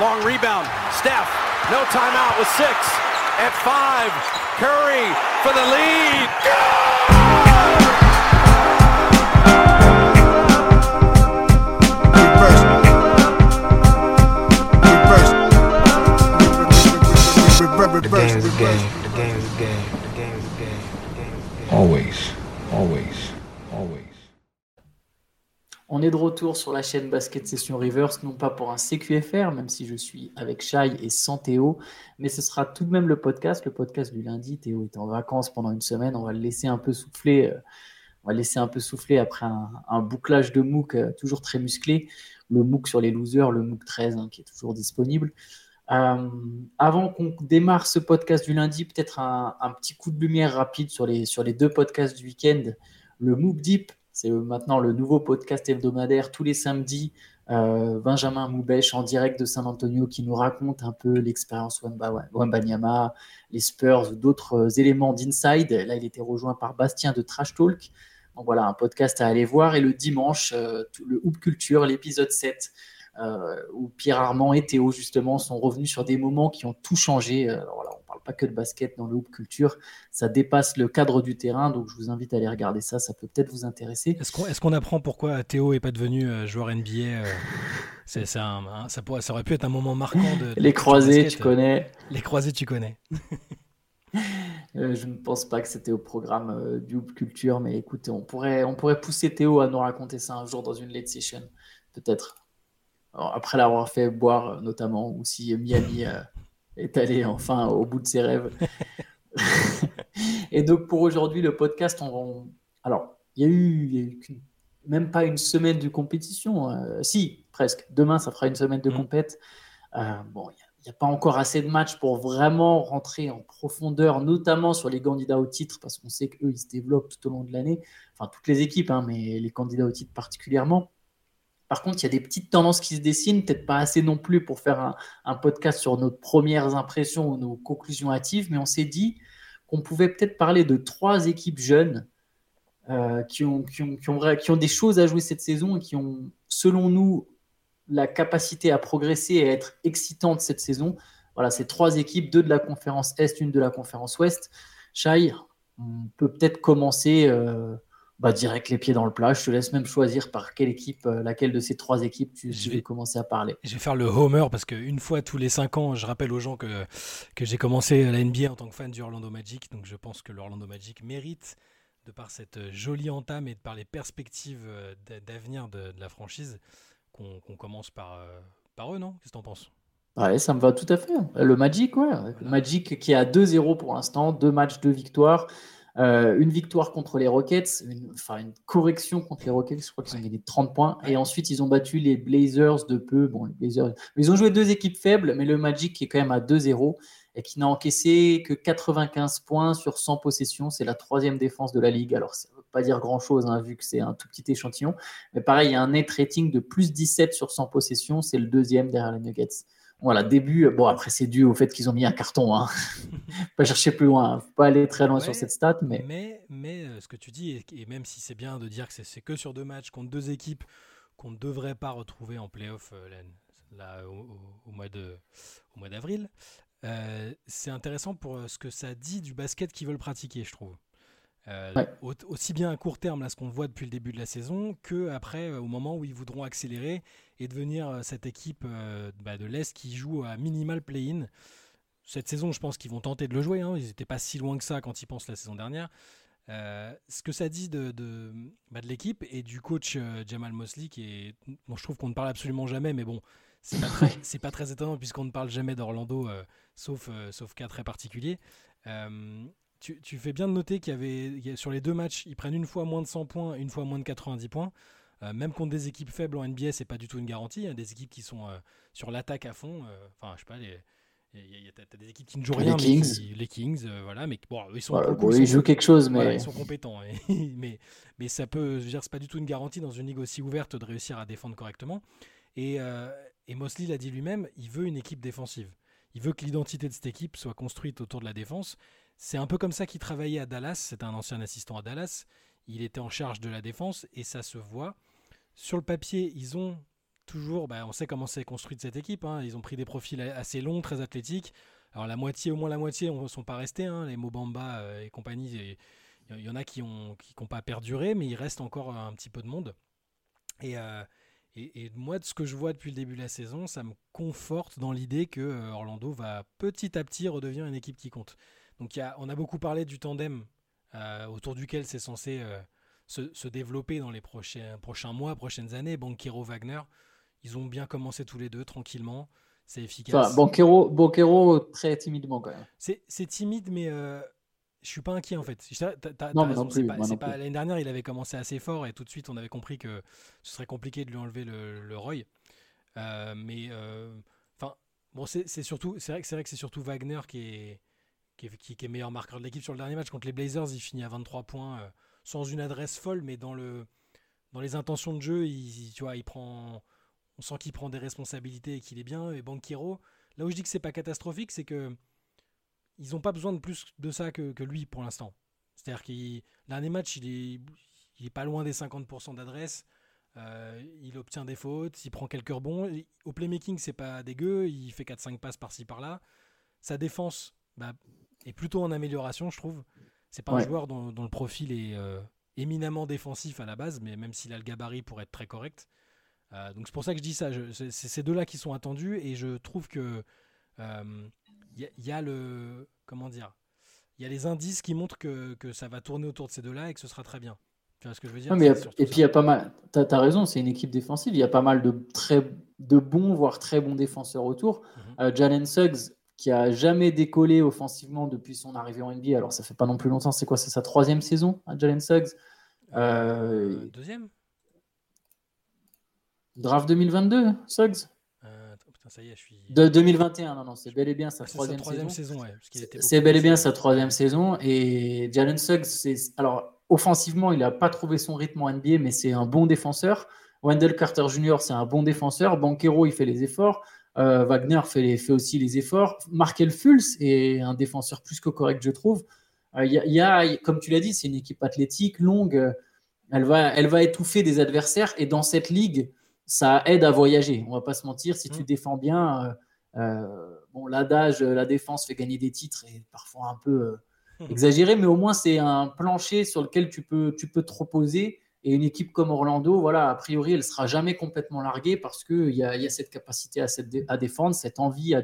long rebound. Steph, no timeout with six. At five, Curry for the lead. The game a game. The game is a game. The game is a game. The game is a game. Always, always, On est de retour sur la chaîne Basket Session Reverse, non pas pour un CQFR, même si je suis avec Shai et sans Théo, mais ce sera tout de même le podcast, le podcast du lundi. Théo est en vacances pendant une semaine, on va le laisser un peu souffler, euh, on va laisser un peu souffler après un, bouclage de MOOC euh, toujours très musclé, le MOOC sur les losers, le MOOC 13 hein, qui est toujours disponible. Euh, avant qu'on démarre ce podcast du lundi, peut-être un, un petit coup de lumière rapide sur les, sur les deux podcasts du week-end. Le MOOC Deep, c'est maintenant le nouveau podcast hebdomadaire tous les samedis. Euh, Benjamin Moubèche en direct de San Antonio qui nous raconte un peu l'expérience Wembanyama, les Spurs ou d'autres euh, éléments d'inside. Là, il était rejoint par Bastien de Trash Talk. Donc voilà, un podcast à aller voir. Et le dimanche, euh, le Hoop Culture, l'épisode 7, euh, où Pierre Armand et Théo, justement, sont revenus sur des moments qui ont tout changé. Euh, voilà, on ne parle pas que de basket dans le Hoop Culture. Ça dépasse le cadre du terrain. Donc je vous invite à aller regarder ça. Ça peut peut-être vous intéresser. Est-ce qu'on est apprend pourquoi Théo est pas devenu euh, joueur NBA euh, c'est, un- un- ça, pourrait- ça aurait pu être un moment marquant de, de Les croisés, tu connais. Les croisés, tu connais. Euh, je ne pense pas que c'était au programme euh, du Hoop Culture, mais écoutez, on pourrait, on pourrait pousser Théo à nous raconter ça un jour dans une late session, peut-être. Après l'avoir fait boire, euh, notamment, ou si Miami euh, est allé enfin au bout de ses rêves. Et donc pour aujourd'hui, le podcast, on, on- alors il y a eu, il y a eu qu'une- même pas une semaine de compétition, euh, si presque. Demain, ça fera une semaine de Mhm. compète. Euh, bon, il n'y a, pas encore assez de matchs pour vraiment rentrer en profondeur, notamment sur les candidats au titre, parce qu'on sait qu'eux, ils se développent tout au long de l'année. Enfin, toutes les équipes, hein, mais les candidats au titre particulièrement. Par contre, il y a des petites tendances qui se dessinent, peut-être pas assez non plus pour faire un, podcast sur nos premières impressions ou nos conclusions hâtives, mais on s'est dit qu'on pouvait peut-être parler de trois équipes jeunes euh, qui, ont, qui, ont, qui, ont, des choses à jouer cette saison et qui ont, selon nous, la capacité à progresser et à être excitantes cette saison. Voilà, ces trois équipes, deux de la conférence Est, une de la conférence Ouest. Shai, on peut peut-être commencer euh, bah, direct les pieds dans le plat. Je te laisse même choisir par quelle équipe, euh, laquelle de ces trois équipes tu, Je vais- commencer à parler. Je vais faire le homer parce qu'une fois tous les 5 ans, je rappelle aux gens que, que j'ai commencé la NBA en tant que fan du Orlando Magic. Donc je pense que le Orlando Magic mérite, de par cette jolie entame et de par les perspectives euh, d'a- d'avenir de, de la franchise, qu'on commence par, euh, par eux, non? Qu'est-ce que t'en penses? Ouais, ça me va tout à fait. Le Magic, ouais. Le Magic qui est à 2-0 pour l'instant, deux matchs, deux victoires. Euh, une victoire contre les Rockets, une, enfin une correction contre les Rockets, je crois qu'ils ont gagné 30 points. Et ensuite, ils ont battu les Blazers de peu. Bon, les Blazers, ils ont joué deux équipes faibles, mais le Magic qui est quand même à 2-0 et qui n'a encaissé que 95 points sur 100 possessions. C'est la troisième défense de la ligue. Alors, ça ne veut pas dire grand-chose, hein, vu que c'est un tout petit échantillon. Mais pareil, il y a un net rating de plus 17 sur 100 possessions. C'est le deuxième derrière les Nuggets. Voilà, début. Bon, après, c'est dû au fait qu'ils ont mis un carton. Hein. pas chercher plus loin. hein. Faut pas aller très loin Ouais, sur cette stat, mais Mais, mais euh, ce que tu dis, et, et même si c'est bien de dire que c'est- que sur deux matchs contre deux équipes qu'on ne devrait pas retrouver en playoff euh, là, là, au, mois de- au mois d'avril, euh, c'est intéressant pour ce que ça dit du basket qu'ils veulent pratiquer, je trouve. Euh, Ouais. au- aussi bien à court terme, là, ce qu'on voit depuis le début de la saison, que après, euh, au moment où ils voudront accélérer et devenir euh, cette équipe bah, de l'Est qui joue à minimal play-in. Cette saison, je pense qu'ils vont tenter de le jouer. hein. Ils n'étaient pas si loin que ça quand ils pensent la saison dernière. Ce que ça dit de, de, bah, de l'équipe et du coach Jamal Mosley, qui est, bon, je trouve qu'on ne parle absolument jamais, mais bon, c'est pas très, c'est pas très étonnant puisqu'on ne parle jamais d'Orlando, sauf, sauf cas très particuliers. Euh, tu, tu fais bien de noter qu'il y avait, il y a- sur les deux matchs, ils prennent une fois moins de 100 points, une fois moins de 90 points. Euh, même contre des équipes faibles en NBA, c'est pas du tout une garantie. Il y a des équipes qui sont euh, sur l'attaque à fond. euh, Enfin, je sais pas, les, t'as- des équipes qui ne jouent Les rien, mais Kings. qui- les Kings, euh, voilà, mais bon, ils sont, voilà, coup, sont- jouent quelque chose, mais voilà, ils sont compétents. et- mais, mais ça peut, je veux dire, c'est pas du tout une garantie dans une ligue aussi ouverte de réussir à défendre correctement. Et, euh, et Mosley l'a dit lui-même, il veut une équipe défensive. Il veut que l'identité de cette équipe soit construite autour de la défense. C'est un peu comme ça qu'il travaillait à Dallas. C'était un ancien assistant à Dallas. Il était en charge de la défense et ça se voit. Sur le papier, ils ont toujours, bah, on sait comment c'est construite cette équipe. hein. Ils ont pris des profils assez longs, très athlétiques. Alors la moitié, au moins la moitié, ne sont pas restés. hein. Les Mobamba euh, et compagnie, il y en a qui n'ont pas perduré, mais il reste encore un petit peu de monde. Et, euh, et, et moi, de ce que je vois depuis le début de la saison, ça me conforte dans l'idée que euh, Orlando va petit à petit redevenir une équipe qui compte. Donc il y a, on a beaucoup parlé du tandem euh, autour duquel c'est censé euh, se, se développer dans les prochains, prochains mois, prochaines années. Banquero-Wagner, ils ont bien commencé tous les deux tranquillement. C'est efficace. Enfin, Banquero, Banquero, très timidement quand même. C'est timide, mais euh, je suis pas inquiet en fait. L'année dernière, il avait commencé assez fort et tout de suite, on avait compris que ce serait compliqué de lui enlever le, le Roy. Euh, mais enfin, bon, c'est surtout, c'est vrai que c'est surtout Wagner qui est qui est, meilleur marqueur de l'équipe sur le dernier match contre les Blazers. Il finit à 23 points euh, sans une adresse folle, mais dans le dans les intentions de jeu, il, tu vois, il prend, on sent qu'il prend des responsabilités et qu'il est bien. Et Banquero, là où je dis que c'est pas catastrophique, c'est que ils n'ont pas besoin de plus de ça que, que lui pour l'instant. C'est-à-dire qu'il dernier match, il est, il est pas loin des 50% d'adresse. Euh, il obtient des fautes, il prend quelques rebonds. Au playmaking, c'est pas dégueu. Il fait 4-5 passes par-ci par-là. Sa défense bah, est plutôt en amélioration, je trouve. C'est pas un joueur dont, dont le profil est euh, éminemment défensif à la base, mais même s'il a le gabarit pour être très correct. Euh, donc c'est pour ça que je dis ça. C'est ces deux-là qui sont attendus et je trouve que euh, il y, a- il y a le comment dire, il y a les indices qui montrent que, que ça va tourner autour de ces deux-là et que ce sera très bien. Tu vois ce que je veux dire? Non, mais a- et puis il y a pas mal. Tu as, raison, c'est une équipe défensive. Il y a pas mal de très de bons, voire très bons défenseurs autour. Mhm. Euh, Jalen Suggs, qui a jamais décollé offensivement depuis son arrivée en NBA. Alors ça fait pas non plus longtemps. C'est quoi? C'est sa troisième saison, hein, Jalen Suggs? Euh, Euh, deuxième Draft 2022, Suggs? Euh, Putain, ça y est, je suis. De 2021, non, non, c'est bel et bien sa Ah, troisième, sa troisième saison. ouais, C'est bel et bien sa troisième saison. Et Jalen Suggs, c'est alors offensivement, il n'a pas trouvé son rythme en NBA, mais c'est un bon défenseur. Wendell Carter Jr., c'est un bon défenseur. Banquero, il fait les efforts. Euh, Wagner fait, les- fait aussi les efforts. Markel Fultz est un défenseur plus que correct, je trouve. Euh, Il y il y a, comme tu l'as dit, c'est une équipe athlétique, longue. Euh, Elle va, elle va étouffer des adversaires. Et dans cette ligue, ça aide à voyager. On va pas se mentir. Si tu Mm. défends bien, euh, euh, bon, l'adage, euh, la défense fait gagner des titres est parfois un peu euh, exagéré, mais au moins c'est un plancher sur lequel tu peux, tu peux te reposer. Et une équipe comme Orlando, voilà, a priori, elle sera jamais complètement larguée parce qu'il y a, cette capacité à, défendre, cette envie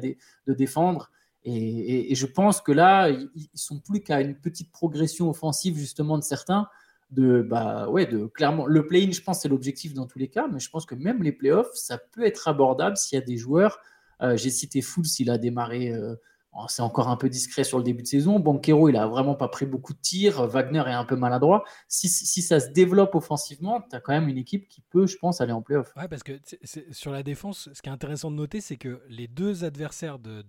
de défendre. Et, je pense que là, ils, ils sont plus qu'à une petite progression offensive justement de certains. De, bah, ouais, de clairement, le play-in, je pense, c'est l'objectif dans tous les cas, mais je pense que même les playoffs, ça peut être abordable s'il y a des joueurs. euh, J'ai cité Fools, il a démarré euh, C'est encore un peu discret sur le début de saison. Banquero, il a vraiment pas pris beaucoup de tirs. Wagner est un peu maladroit. Si, si ça se développe offensivement, tu as quand même une équipe qui peut, je pense, aller en playoff. Ouais, parce que sur la défense, ce qui est intéressant de noter, c'est que les deux adversaires de,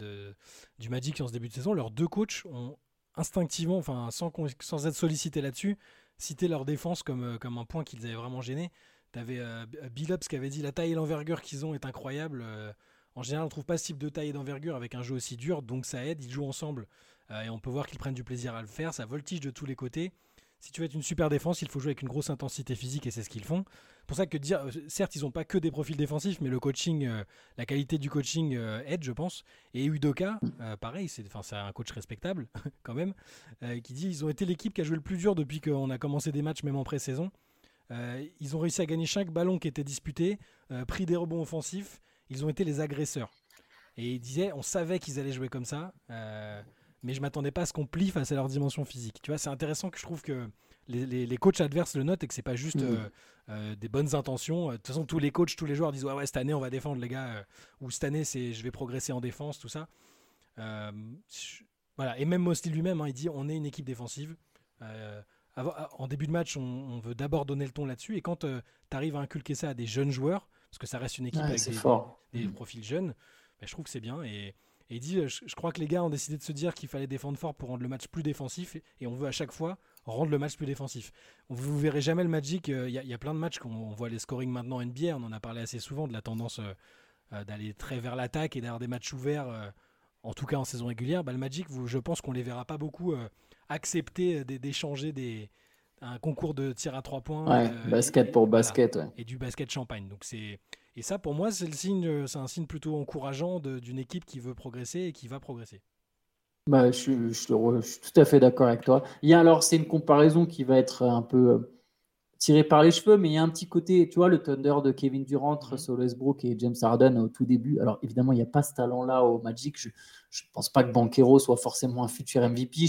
du Magic en ce début de saison, leurs deux coachs ont instinctivement, enfin sans, sans être sollicités là-dessus, cité leur défense comme, euh, comme un point qu'ils avaient vraiment gêné. Tu avais Billups qui avait dit la taille et l'envergure qu'ils ont est incroyable. euh, en général, on trouve pas ce type de taille et d'envergure avec un jeu aussi dur, donc ça aide. Ils jouent ensemble euh, et on peut voir qu'ils prennent du plaisir à le faire. Ça voltige de tous les côtés. Si tu veux être une super défense, il faut jouer avec une grosse intensité physique et c'est ce qu'ils font. Pour ça que euh, certes, ils n'ont pas que des profils défensifs, mais le coaching, euh, la qualité du coaching aide, je pense. Et Udoka, pareil, c'est un coach respectable quand même, qui dit ils ont été l'équipe qui a joué le plus dur depuis qu'on a commencé des matchs, même en pré-saison. Ils ont réussi à gagner chaque ballon qui était disputé, pris des rebonds offensifs. Ils ont été les agresseurs. Et il disait, on savait qu'ils allaient jouer comme ça, euh, mais je m'attendais pas à ce qu'on plie face à leur dimension physique. Tu vois, c'est intéressant que je trouve que les, les- les coachs adverses le notent et que c'est pas juste Mhm. euh, euh, des bonnes intentions. De toute façon, tous les coachs, tous les joueurs disent ouais, ouais, cette année on va défendre les gars, ou cette année c'est je vais progresser en défense, tout ça. Je- voilà. Et même Mosley lui-même, hein, il dit on est une équipe défensive. En début de match, on, on veut d'abord donner le ton là-dessus. Et quand tu arrives à inculquer ça à des jeunes joueurs, parce que ça reste une équipe Ouais, avec des, fort. des profils jeunes, bah, je trouve que c'est bien. Et, et il dit, je, je crois que les gars ont décidé de se dire qu'il fallait défendre fort pour rendre le match plus défensif, et, et on veut à chaque fois rendre le match plus défensif. Vous verrez jamais le Magic, euh, il y, a- il y a plein de matchs qu'on on voit les scoring maintenant NBA, on en a parlé assez souvent de la tendance euh, euh, d'aller très vers l'attaque et d'avoir des matchs ouverts, euh, en tout cas en saison régulière. Bah, le Magic, vous, je pense qu'on les verra pas beaucoup accepter d'é- d'échanger des, un concours de tir à trois points. Ouais, euh, basket et- pour voilà basket. ouais. et du basket champagne. Donc c'est Et ça, pour moi, c'est le signe, c'est un signe plutôt encourageant d'une équipe qui veut progresser et qui va progresser. Bah, je, suis- je te re- je suis tout à fait d'accord avec toi. Il y a alors, c'est une comparaison qui va être un peu euh, tirée par les cheveux, mais il y a un petit côté, tu vois, le Thunder de Kevin Durant, Russell Westbrook et James Harden au tout début. Alors, évidemment, il n'y a pas ce talent-là au Magic. Je ne pense pas que Banquero soit forcément un futur MVP,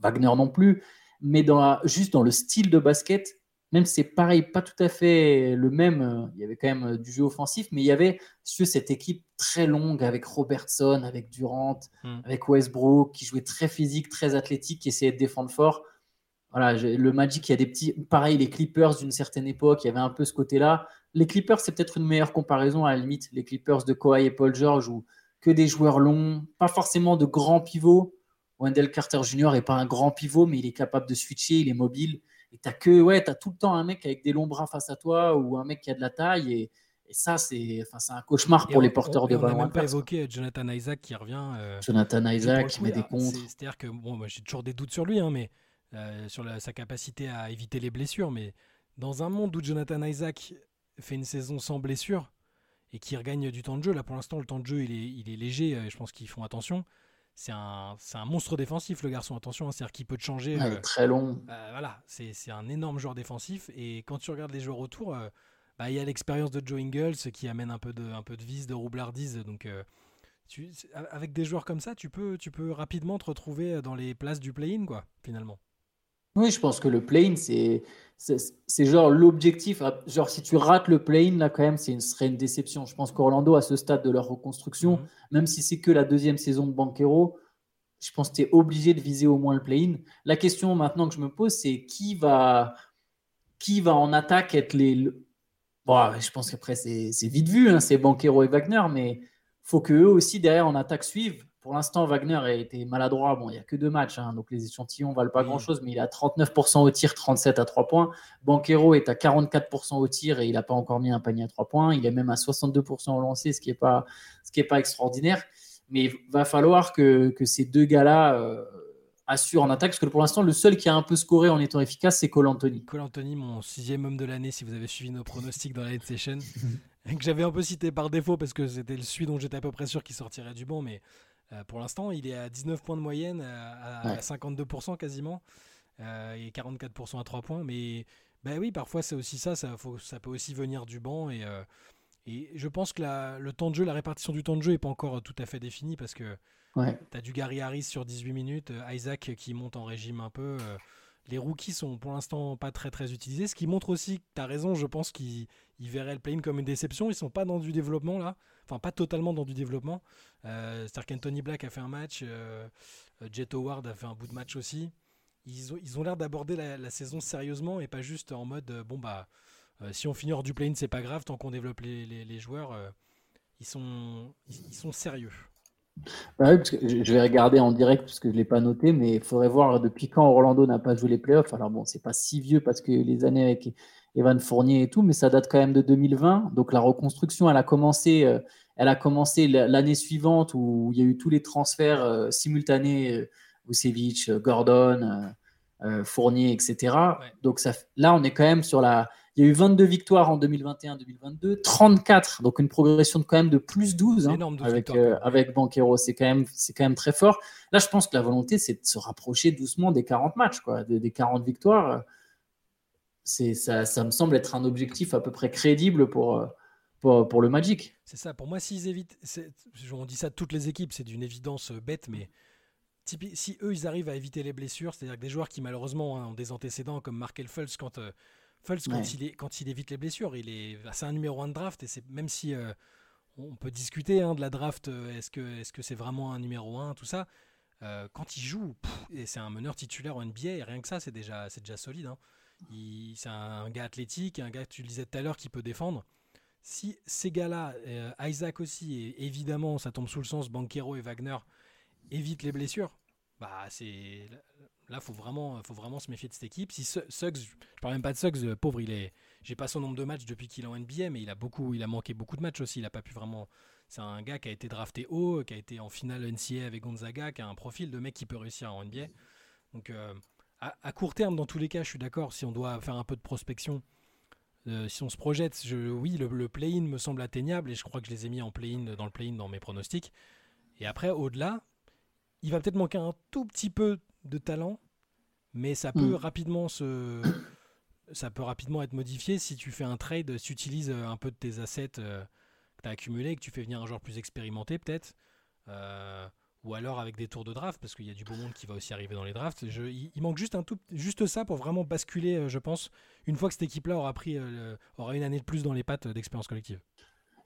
Wagner non plus, mais dans la- juste dans le style de basket, même si c'est pareil, pas tout à fait le même, euh, il y avait quand même euh, du jeu offensif, mais il y avait veux, cette équipe très longue avec Robertson, avec Durant, Mm. avec Westbrook, qui jouait très physique, très athlétique, qui essayait de défendre fort. Voilà, le Magic, il y a des petits. Pareil, les Clippers d'une certaine époque, il y avait un peu ce côté-là. Les Clippers, c'est peut-être une meilleure comparaison à la limite. Les Clippers de Kawhi et Paul George, où que des joueurs longs, pas forcément de grands pivots. Wendell Carter Jr. n'est pas un grand pivot, mais il est capable de switcher, il est mobile. Et t'as que, ouais, t'as tout le temps un mec avec des longs bras face à toi ou un mec qui a de la taille. Et, et ça, c'est, enfin, un cauchemar pour on- les porteurs on- de et On n'a ballon. même pas évoqué Jonathan Isaac qui revient. euh, Jonathan Isaac qui met des c'est- C'est-à-dire que bon, moi, j'ai toujours des doutes sur lui, hein, mais euh, sur la- sa capacité à éviter les blessures. Mais dans un monde où Jonathan Isaac fait une saison sans blessure et qui regagne du temps de jeu, là pour l'instant le temps de jeu il est, il est léger. euh, je pense qu'ils font attention. C'est un, c'est un monstre défensif le garçon. Attention, hein, c'est-à-dire qu'il peut te changer. Ouais, euh, très long. euh, voilà, c'est c'est un énorme joueur défensif. Et quand tu regardes les joueurs autour, euh, bah, il y a l'expérience de Joe Ingles qui amène un peu de, un peu de vis, de roublardise. Donc, tu- avec des joueurs comme ça, tu peux, tu peux rapidement te retrouver dans les places du play-in, quoi, finalement. Oui, je pense que le play-in, c'est, c'est, genre l'objectif. Genre, si tu rates le play-in, là, quand même, c'est une, ce serait une déception. Je pense qu'Orlando, à ce stade de leur reconstruction, Mhm. même si c'est que la deuxième saison de Banquero, je pense que tu es obligé de viser au moins le play-in. La question maintenant que je me pose, c'est qui va, qui va en attaque être les. le- Bon, je pense qu'après, c'est, c'est vite vu, hein, c'est Banquero et Wagner, mais faut que eux aussi, derrière, en attaque, suivent. Pour l'instant, Wagner a été maladroit. Bon, il n'y a que deux matchs, hein, donc les échantillons ne valent pas grand-chose, mais il a 39% au tir, 37 à 3 points. Banquero est à 44% au tir et il n'a pas encore mis un panier à 3 points. Il est même à 62% au lancer, ce qui n'est pas, ce qui est pas extraordinaire. Mais il va falloir que, que ces deux gars-là euh, assurent en attaque, parce que pour l'instant, le seul qui a un peu scoré en étant efficace, c'est Cole Anthony. Cole Anthony, mon sixième homme de l'année, si vous avez suivi nos pronostics dans la Head Session, que j'avais un peu cité par défaut parce que c'était le celui dont j'étais à peu près sûr qu'il sortirait du banc, mais pour l'instant, il est à 19 points de moyenne, à, à Ouais. 52% quasiment, euh, et 44% à 3 points. Mais bah oui, parfois c'est aussi ça, ça, faut- ça peut aussi venir du banc. Et, euh, et je pense que la- le temps de jeu, la répartition du temps de jeu n'est pas encore tout à fait définie parce que Ouais. tu as du Gary Harris sur 18 minutes, euh, Isaac qui monte en régime un peu. euh, les rookies sont pour l'instant pas très très utilisés, ce qui montre aussi que tu as raison, je pense qu'ils ils verraient le play-in comme une déception. Ils sont pas dans du développement là, enfin pas totalement dans du développement. Euh, C'est-à-dire qu'Anthony Black a fait un match, euh, euh, Jet Howard a fait un bout de match aussi. Ils ont ils ont l'air d'aborder la, saison sérieusement et pas juste en mode bon bah si on finit hors du play-in c'est pas grave tant qu'on développe les, joueurs. ils sont ils, sont sérieux. Bah oui, je vais regarder en direct parce que je ne l'ai pas noté, mais il faudrait voir depuis quand Orlando n'a pas joué les playoffs. Alors bon, c'est pas si vieux parce que les années avec Evan Fournier et tout, mais ça date quand même de 2020. Donc la reconstruction, elle a commencé, euh, elle a commencé l'année suivante où il y a eu tous les transferts euh, simultanés, euh, Vucevic, Gordon, Fournier, etc. Ouais. Donc ça, là, on est quand même sur la. Il y a eu 22 victoires en 2021-2022, 34, donc une progression de quand même de plus 12 C'est hein, énorme, 12 avec, euh, avec Banquero. C'est quand, même, c'est quand même très fort. Là, je pense que la volonté, c'est de se rapprocher doucement des 40 matchs, quoi, des, des 40 victoires. C'est, ça, ça me semble être un objectif à peu près crédible pour, euh, pour, pour le Magic. C'est ça. Pour moi, s'ils évitent, on dit ça de toutes les équipes, c'est d'une évidence euh, bête, mais si eux, ils arrivent à éviter les blessures, c'est-à-dire que des joueurs qui malheureusement hein, ont des antécédents comme Markel Fultz, quand euh, Fultz, quand, il est, quand il évite les blessures, il est, c'est un numéro 1 de draft et c'est même si euh, on peut discuter hein, de la draft, est-ce que est-ce que c'est vraiment un numéro 1, tout ça. euh, quand il joue, pff, et c'est un meneur titulaire en NBA, et rien que ça, c'est déjà, c'est déjà solide. hein. C'est un gars athlétique, un gars, tu le disais tout à l'heure, qui peut défendre si ces gars-là, euh, Isaac aussi, et évidemment, ça tombe sous le sens, Banquero et Wagner évitent les blessures, bah c'est là, faut vraiment, faut vraiment se méfier de cette équipe. Si Su- Suggs, je parle même pas de Suggs, le pauvre, il est, j'ai pas son nombre de matchs depuis qu'il est en NBA, mais il a beaucoup, il a manqué beaucoup de matchs aussi. Il a pas pu vraiment. C'est un gars qui a été drafté haut, qui a été en finale NCAA avec Gonzaga, qui a un profil de mec qui peut réussir en NBA. Donc euh, à, à court terme, dans tous les cas, je suis d'accord. Si on doit faire un peu de prospection, euh, si on se projette, je, oui, le, le play-in me semble atteignable et je crois que je les ai mis en play-in dans le play-in dans mes pronostics. Et après, au-delà, il va peut-être manquer un tout petit peu de talent, mais ça peut Mm. rapidement se, ça peut rapidement être modifié si tu fais un trade, si tu utilises euh, un peu de tes assets euh, que tu as accumulés, que tu fais venir un joueur plus expérimenté peut-être, euh, ou alors avec des tours de draft, parce qu'il y a du beau monde qui va aussi arriver dans les drafts. Il, manque juste un tout, juste ça pour vraiment basculer, euh, je pense, une fois que cette équipe-là aura pris, euh, aura une année de plus dans les pattes euh, d'expérience collective.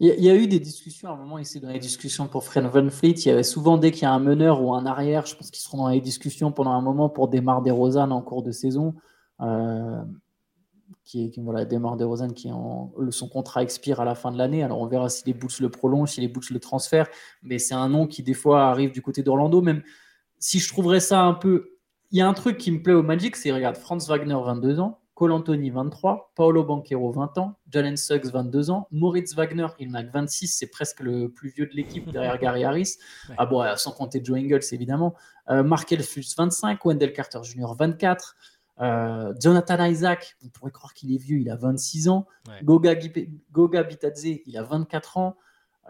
Il y, a- eu des discussions à un moment ici dans les discussions pour Fred Van. Il y avait souvent dès qu'il y a un meneur ou un arrière, je pense qu'ils seront dans les discussions pendant un moment pour Demar DeRozan en cours de saison. Qui est qui, voilà, Demar DeRozan qui est en- le- son contrat expire à la fin de l'année. Alors on verra si les Bulls le prolongent, si les Bulls le transfèrent. Mais c'est un nom qui des fois arrive du côté d'Orlando. Même si je trouverais ça un peu, il y a un truc qui me plaît au Magic, c'est regarde Franz Wagner 22 ans, Cole Anthony 23, Paolo Banquero 20 ans, Jalen Suggs 22 ans, Moritz Wagner il n'a que 26, c'est presque le plus vieux de l'équipe derrière Gary Harris. Ouais. Ah bon, sans compter Joe Ingles évidemment. Euh, Mark Elfus 25, Wendell Carter Jr 24. Euh, Jonathan Isaac, on pourrait croire qu'il est vieux, il a 26 ans. Ouais. Goga, Bitadze, il a 24 ans.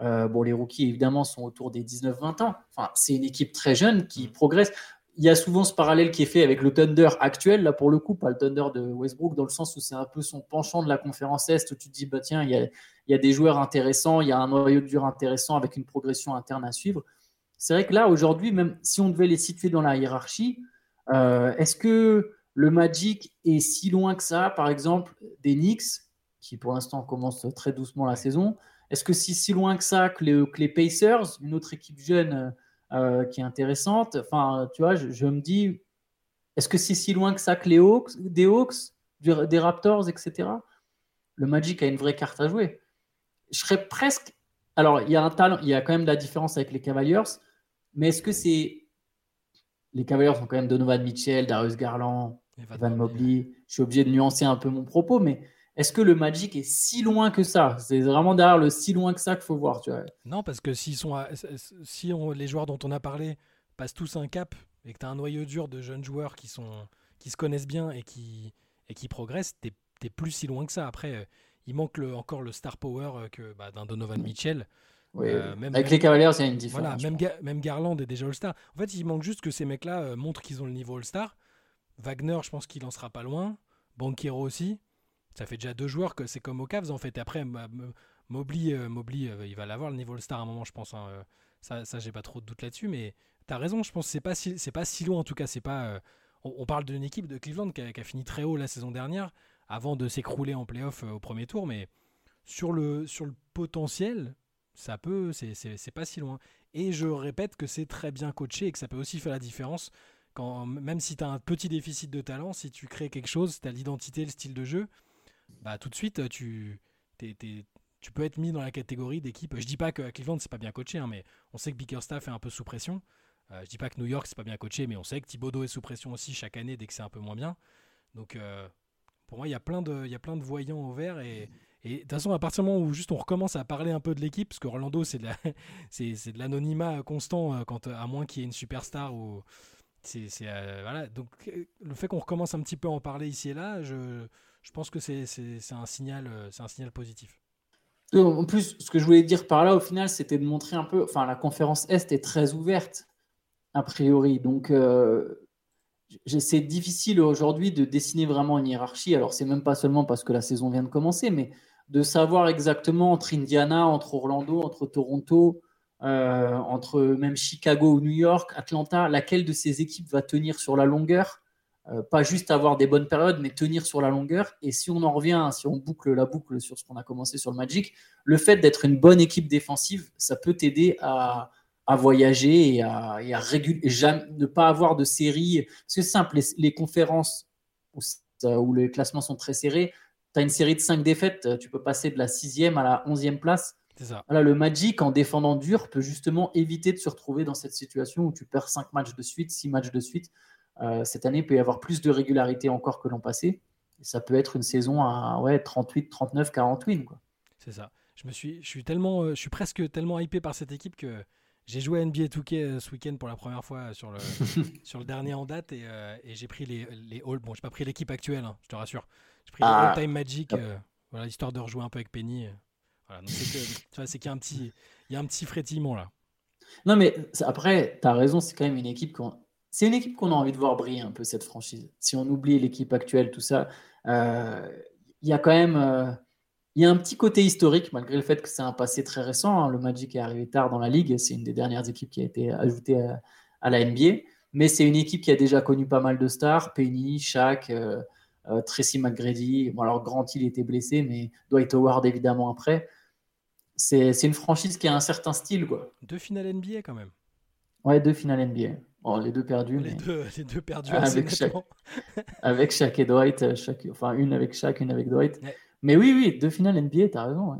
Euh, bon, les rookies, évidemment, sont autour des 19-20 ans. Enfin, c'est une équipe très jeune qui Mm. progresse. Il y a souvent ce parallèle qui est fait avec le Thunder actuel, là pour le coup, pas le Thunder de Westbrook, dans le sens où c'est un peu son penchant de la conférence Est, où tu te dis, bah, tiens, il y a, il y a des joueurs intéressants, il y a un noyau dur intéressant avec une progression interne à suivre. C'est vrai que là, aujourd'hui, même si on devait les situer dans la hiérarchie, euh, est-ce que le Magic est si loin que ça, par exemple, des Knicks, qui pour l'instant commencent très doucement la saison Est-ce que c'est si loin que ça que les, Pacers, une autre équipe jeune euh, qui est intéressante? Enfin, tu vois, je, me dis, est-ce que c'est si loin que ça que les Hawks, des Raptors, etc. Le Magic a une vraie carte à jouer. Je serais presque. Alors, il y a un talent, il y a quand même la différence avec les Cavaliers, mais est-ce que c'est. Les Cavaliers ont quand même Donovan Mitchell, Darius Garland, Evan Mobley. Je suis obligé de nuancer un peu mon propos, mais est-ce que le Magic est si loin que ça? C'est vraiment derrière le si loin que ça qu'il faut voir. Tu vois. Non, parce que s'ils sont à- si on- les joueurs dont on a parlé passent tous un cap et que tu as un noyau dur de jeunes joueurs qui, sont, qui se connaissent bien et qui, et qui progressent, tu n'es plus si loin que ça. Après, euh, il manque le- encore le star power euh, que bah, d'un Donovan Mitchell. Oui, Euh, oui. même- Avec les Cavaliers, il y a une différence. Voilà, même, pense. Ga- même Garland est déjà All-Star. En fait, il manque juste que ces mecs-là montrent qu'ils ont le niveau All-Star. Wagner, je pense qu'il en sera pas loin. Banquero aussi. Ça fait déjà deux joueurs que c'est comme aux Cavs en fait. Après, Mobley, euh, Mobley, euh, il va l'avoir le niveau All-Star à un moment, je pense. hein, euh, ça, ça j'ai pas trop de doute là-dessus. Mais tu as raison, je pense que c'est pas, si, c'est pas si loin en tout cas. C'est pas, on, parle d'une équipe de Cleveland qui a, fini très haut la saison dernière avant de s'écrouler en playoff au premier tour. Mais sur le, sur le potentiel, ça peut, c'est pas si loin. Et je répète que c'est très bien coaché et que ça peut aussi faire la différence. Quand, même si tu as un petit déficit de talent, si tu crées quelque chose, tu as l'identité, le style de jeu, bah, tout de suite, tu, tu peux être mis dans la catégorie d'équipe. Je dis pas que Cleveland, c'est pas bien coaché, hein, mais on sait que Bickerstaff est un peu sous pression. Euh, je dis pas que New York, c'est pas bien coaché, mais on sait que Thibodeau est sous pression aussi chaque année dès que c'est un peu moins bien. Donc, euh, pour moi, il y, a plein de- voyants au vert. Et, de toute façon, à partir du moment où juste on recommence à parler un peu de l'équipe, parce que Orlando, c'est de l'anonymat constant, euh, quand, à moins qu'il y ait une superstar ou. C'est, euh, voilà. Donc, euh, le fait qu'on recommence un petit peu à en parler ici et là, je, je pense que c'est, un, signal, euh, c'est un signal positif. En plus, ce que je voulais dire par là, au final, c'était de montrer un peu. Enfin, la conférence Est est très ouverte, a priori. Donc, c'est difficile aujourd'hui de dessiner vraiment une hiérarchie. Alors, c'est même pas seulement parce que la saison vient de commencer, mais de savoir exactement entre Indiana, entre Orlando, entre Toronto, euh, entre même Chicago ou New York, Atlanta, laquelle de ces équipes va tenir sur la longueur? Euh, pas juste avoir des bonnes périodes, mais tenir sur la longueur. Et si on en revient, si on boucle la boucle sur ce qu'on a commencé sur le Magic, le fait d'être une bonne équipe défensive, ça peut t'aider à, à voyager et à, et ne pas avoir de série. Parce que c'est simple, les, conférences où, les classements sont très serrés, tu as une série de 5 défaites, tu peux passer de la sixième à la onzième place. Ça. Voilà, le Magic, en défendant dur, peut justement éviter de se retrouver dans cette situation où tu perds 5 matchs de suite, 6 matchs de suite. Euh, cette année, il peut y avoir plus de régularité encore que l'an passé. Et ça peut être une saison à ouais, 38, 39, 40 wins. C'est ça. Je me suis, je suis tellement, euh, je suis presque tellement hypé par cette équipe que j'ai joué à NBA 2K euh, ce week-end pour la première fois sur le, sur le dernier en date et, euh, et j'ai pris les, les all. Bon, j'ai pas pris l'équipe actuelle, hein, je te rassure. J'ai pris Ah. les all-time Magic. euh, Voilà, histoire de rejouer un peu avec Penny. C'est qu'il y a un petit, il y a un petit frétillement là. Non, mais après, tu as raison, c'est quand même une équipe qu'on. C'est une équipe qu'on a envie de voir briller un peu, cette franchise. Si on oublie l'équipe actuelle, tout ça, euh, il y a quand même. euh, il y a un petit côté historique, malgré le fait que c'est un passé très récent. hein. Le Magic est arrivé tard dans la ligue. C'est une des dernières équipes qui a été ajoutée à, la NBA. Mais c'est une équipe qui a déjà connu pas mal de stars. Penny, Shaq, euh, Tracy McGrady. Bon, alors Grant Hill était blessé, mais Dwight Howard évidemment après. C'est une franchise qui a un certain style, quoi. Deux finales NBA quand même. Ouais, deux finales NBA. Bon, les deux perdus, Les mais deux, les deux perdus Avec chaque- avec Shaq et Dwight, euh, chaque- enfin une avec Shaq, une avec Dwight. Ouais. Mais oui, oui, deux finales NBA, t'as raison. ouais.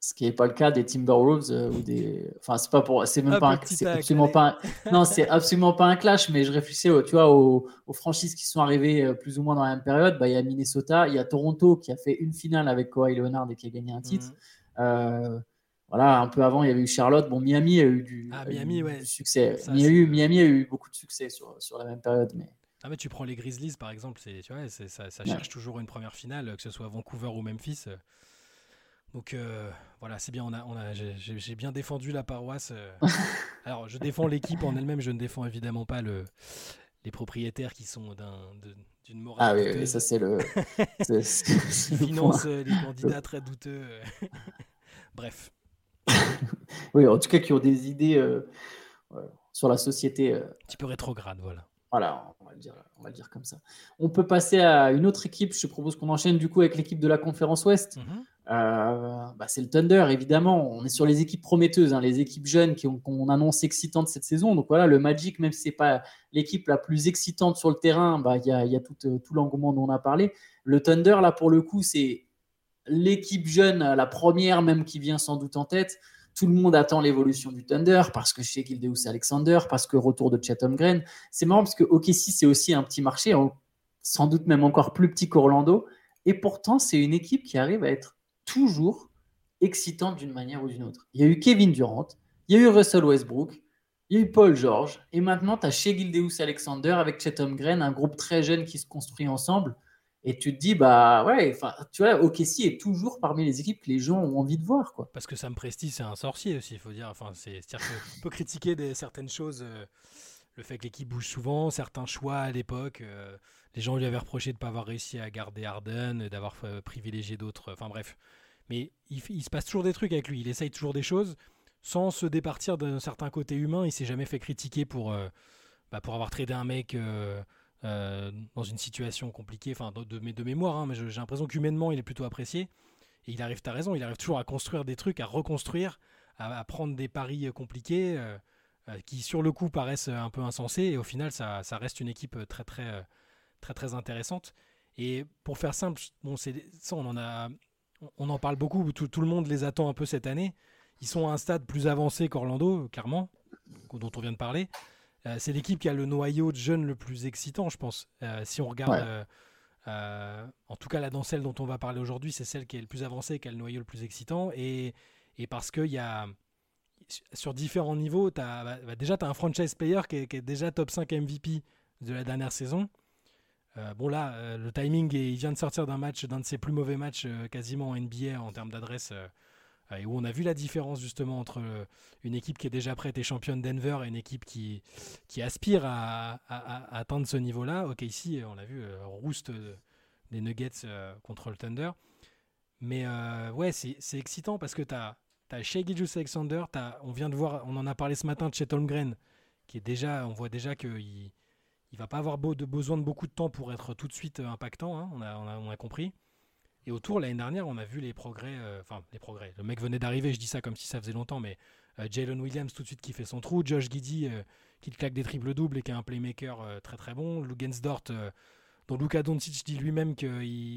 Ce qui n'est pas le cas des Timberwolves euh, ou des. Enfin, c'est pas pour. C'est même Hop, pas le un. C'est absolument allez. pas. un- Non, c'est absolument pas un clash. Mais je réfléchissais, au- tu vois, aux, aux franchises qui sont arrivées euh, plus ou moins dans la même période. Bah, il y a Minnesota, il y a Toronto qui a fait une finale avec Kawhi Leonard et qui a gagné un titre. Mhm. Voilà, un peu avant, il y avait eu Charlotte. Bon, Miami a eu du, Ah, a eu Miami, du ouais. succès. Ça, Miami, a eu beaucoup de succès sur, sur la même période. Mais Ah mais tu prends les Grizzlies par exemple, c'est tu vois, ça, ça Ouais. cherche toujours une première finale, que ce soit Vancouver ou Memphis. euh. Donc euh, voilà, c'est bien, on a, on a, j'ai- bien défendu la paroisse. euh. Alors je défends l'équipe en elle-même, je ne défends évidemment pas le, les propriétaires qui sont d'un- de- d'une morale ah oui, ça c'est le. c'est- c'est- c'est qui le euh, les candidats très douteux. euh. Bref, Oui, en tout cas, qui ont des idées euh, sur la société. euh, un petit peu rétrograde, voilà. Voilà, on va, le dire, on va le dire comme ça. On peut passer à une autre équipe. Je te propose qu'on enchaîne du coup avec l'équipe de la conférence Ouest. Mhm. Euh, bah, c'est le Thunder, évidemment. On est sur les équipes prometteuses, hein, les équipes jeunes qu'on annonce excitantes cette saison. Donc voilà, le Magic, même si c'est pas l'équipe la plus excitante sur le terrain, bah, il y a, y a tout, euh, tout l'engouement dont on a parlé. Le Thunder, là, pour le coup, c'est l'équipe jeune, la première même qui vient sans doute en tête. Tout le monde attend l'évolution du Thunder parce que chez Gildeus Alexander, parce que retour de Chet Holmgren. C'est marrant parce que OKC, c'est aussi un petit marché, sans doute même encore plus petit qu'Orlando. Et pourtant, c'est une équipe qui arrive à être toujours excitante d'une manière ou d'une autre. Il y a eu Kevin Durant, il y a eu Russell Westbrook, il y a eu Paul George, et maintenant tu as chez Gildeus Alexander avec Chet Holmgren, un groupe très jeune qui se construit ensemble. Et tu te dis, bah ouais, enfin, tu vois, OKC est toujours parmi les équipes que les gens ont envie de voir, quoi. Parce que Sam Presti, c'est un sorcier aussi, il faut dire. Enfin, c'est, c'est-à-dire qu'on peut critiquer certaines choses, euh, le fait que l'équipe bouge souvent, certains choix à l'époque. euh, les gens lui avaient reproché de ne pas avoir réussi à garder Harden, d'avoir euh, privilégié d'autres. Enfin bref. Mais il, se passe toujours des trucs avec lui. Il essaye toujours des choses sans se départir d'un certain côté humain. Il s'est jamais fait critiquer pour, bah, pour avoir tradé un mec. Euh, dans une situation compliquée, enfin de, de, de mémoire, hein, mais j'ai l'impression qu'humainement il est plutôt apprécié. Et il arrive, tu as raison, il arrive toujours à construire des trucs, à reconstruire, à, prendre des paris euh, compliqués euh, qui, sur le coup, paraissent un peu insensés. Et au final, ça, reste une équipe très, très, très, très intéressante. Et pour faire simple, bon, ça, on en a, on en parle beaucoup. Tout, tout le monde les attend un peu cette année. Ils sont à un stade plus avancé qu'Orlando, clairement, dont on vient de parler. Euh, c'est l'équipe qui a le noyau de jeunes le plus excitant, je pense. Euh, si on regarde, Ouais. euh, en tout cas là dans celle dont on va parler aujourd'hui, c'est celle qui est le plus avancée, qui a le noyau le plus excitant. Et, et parce qu'il y a, sur différents niveaux, as, bah, bah, déjà tu as un franchise player qui est, qui est déjà top 5 MVP de la dernière saison. Bon là, le timing, est- il vient de sortir d'un match, d'un de ses plus mauvais matchs quasiment en NBA en termes d'adresse, et où on a vu la différence justement entre euh, une équipe qui est déjà prête et championne Denver et une équipe qui, aspire à, atteindre ce niveau-là. Ok, ici, on l'a vu, euh, euh, des Nuggets euh, contre le Thunder. Mais euh, ouais, c'est excitant parce que tu as, as Shea Alexander, on vient de voir, on en a parlé ce matin de Chet Holmgren, qui est déjà, on voit déjà qu'il il va pas avoir besoin de beaucoup de temps pour être tout de suite euh, impactant, hein, on a compris. Et autour, l'année dernière, on a vu les progrès, euh, enfin les progrès. Le mec venait d'arriver, je dis ça comme si ça faisait longtemps, mais euh, Jalen Williams tout de suite qui fait son trou, Josh Giddy euh, qui claque des triples doubles et qui est un playmaker très très bon, Lugensdort dont Luka Doncic dit lui-même que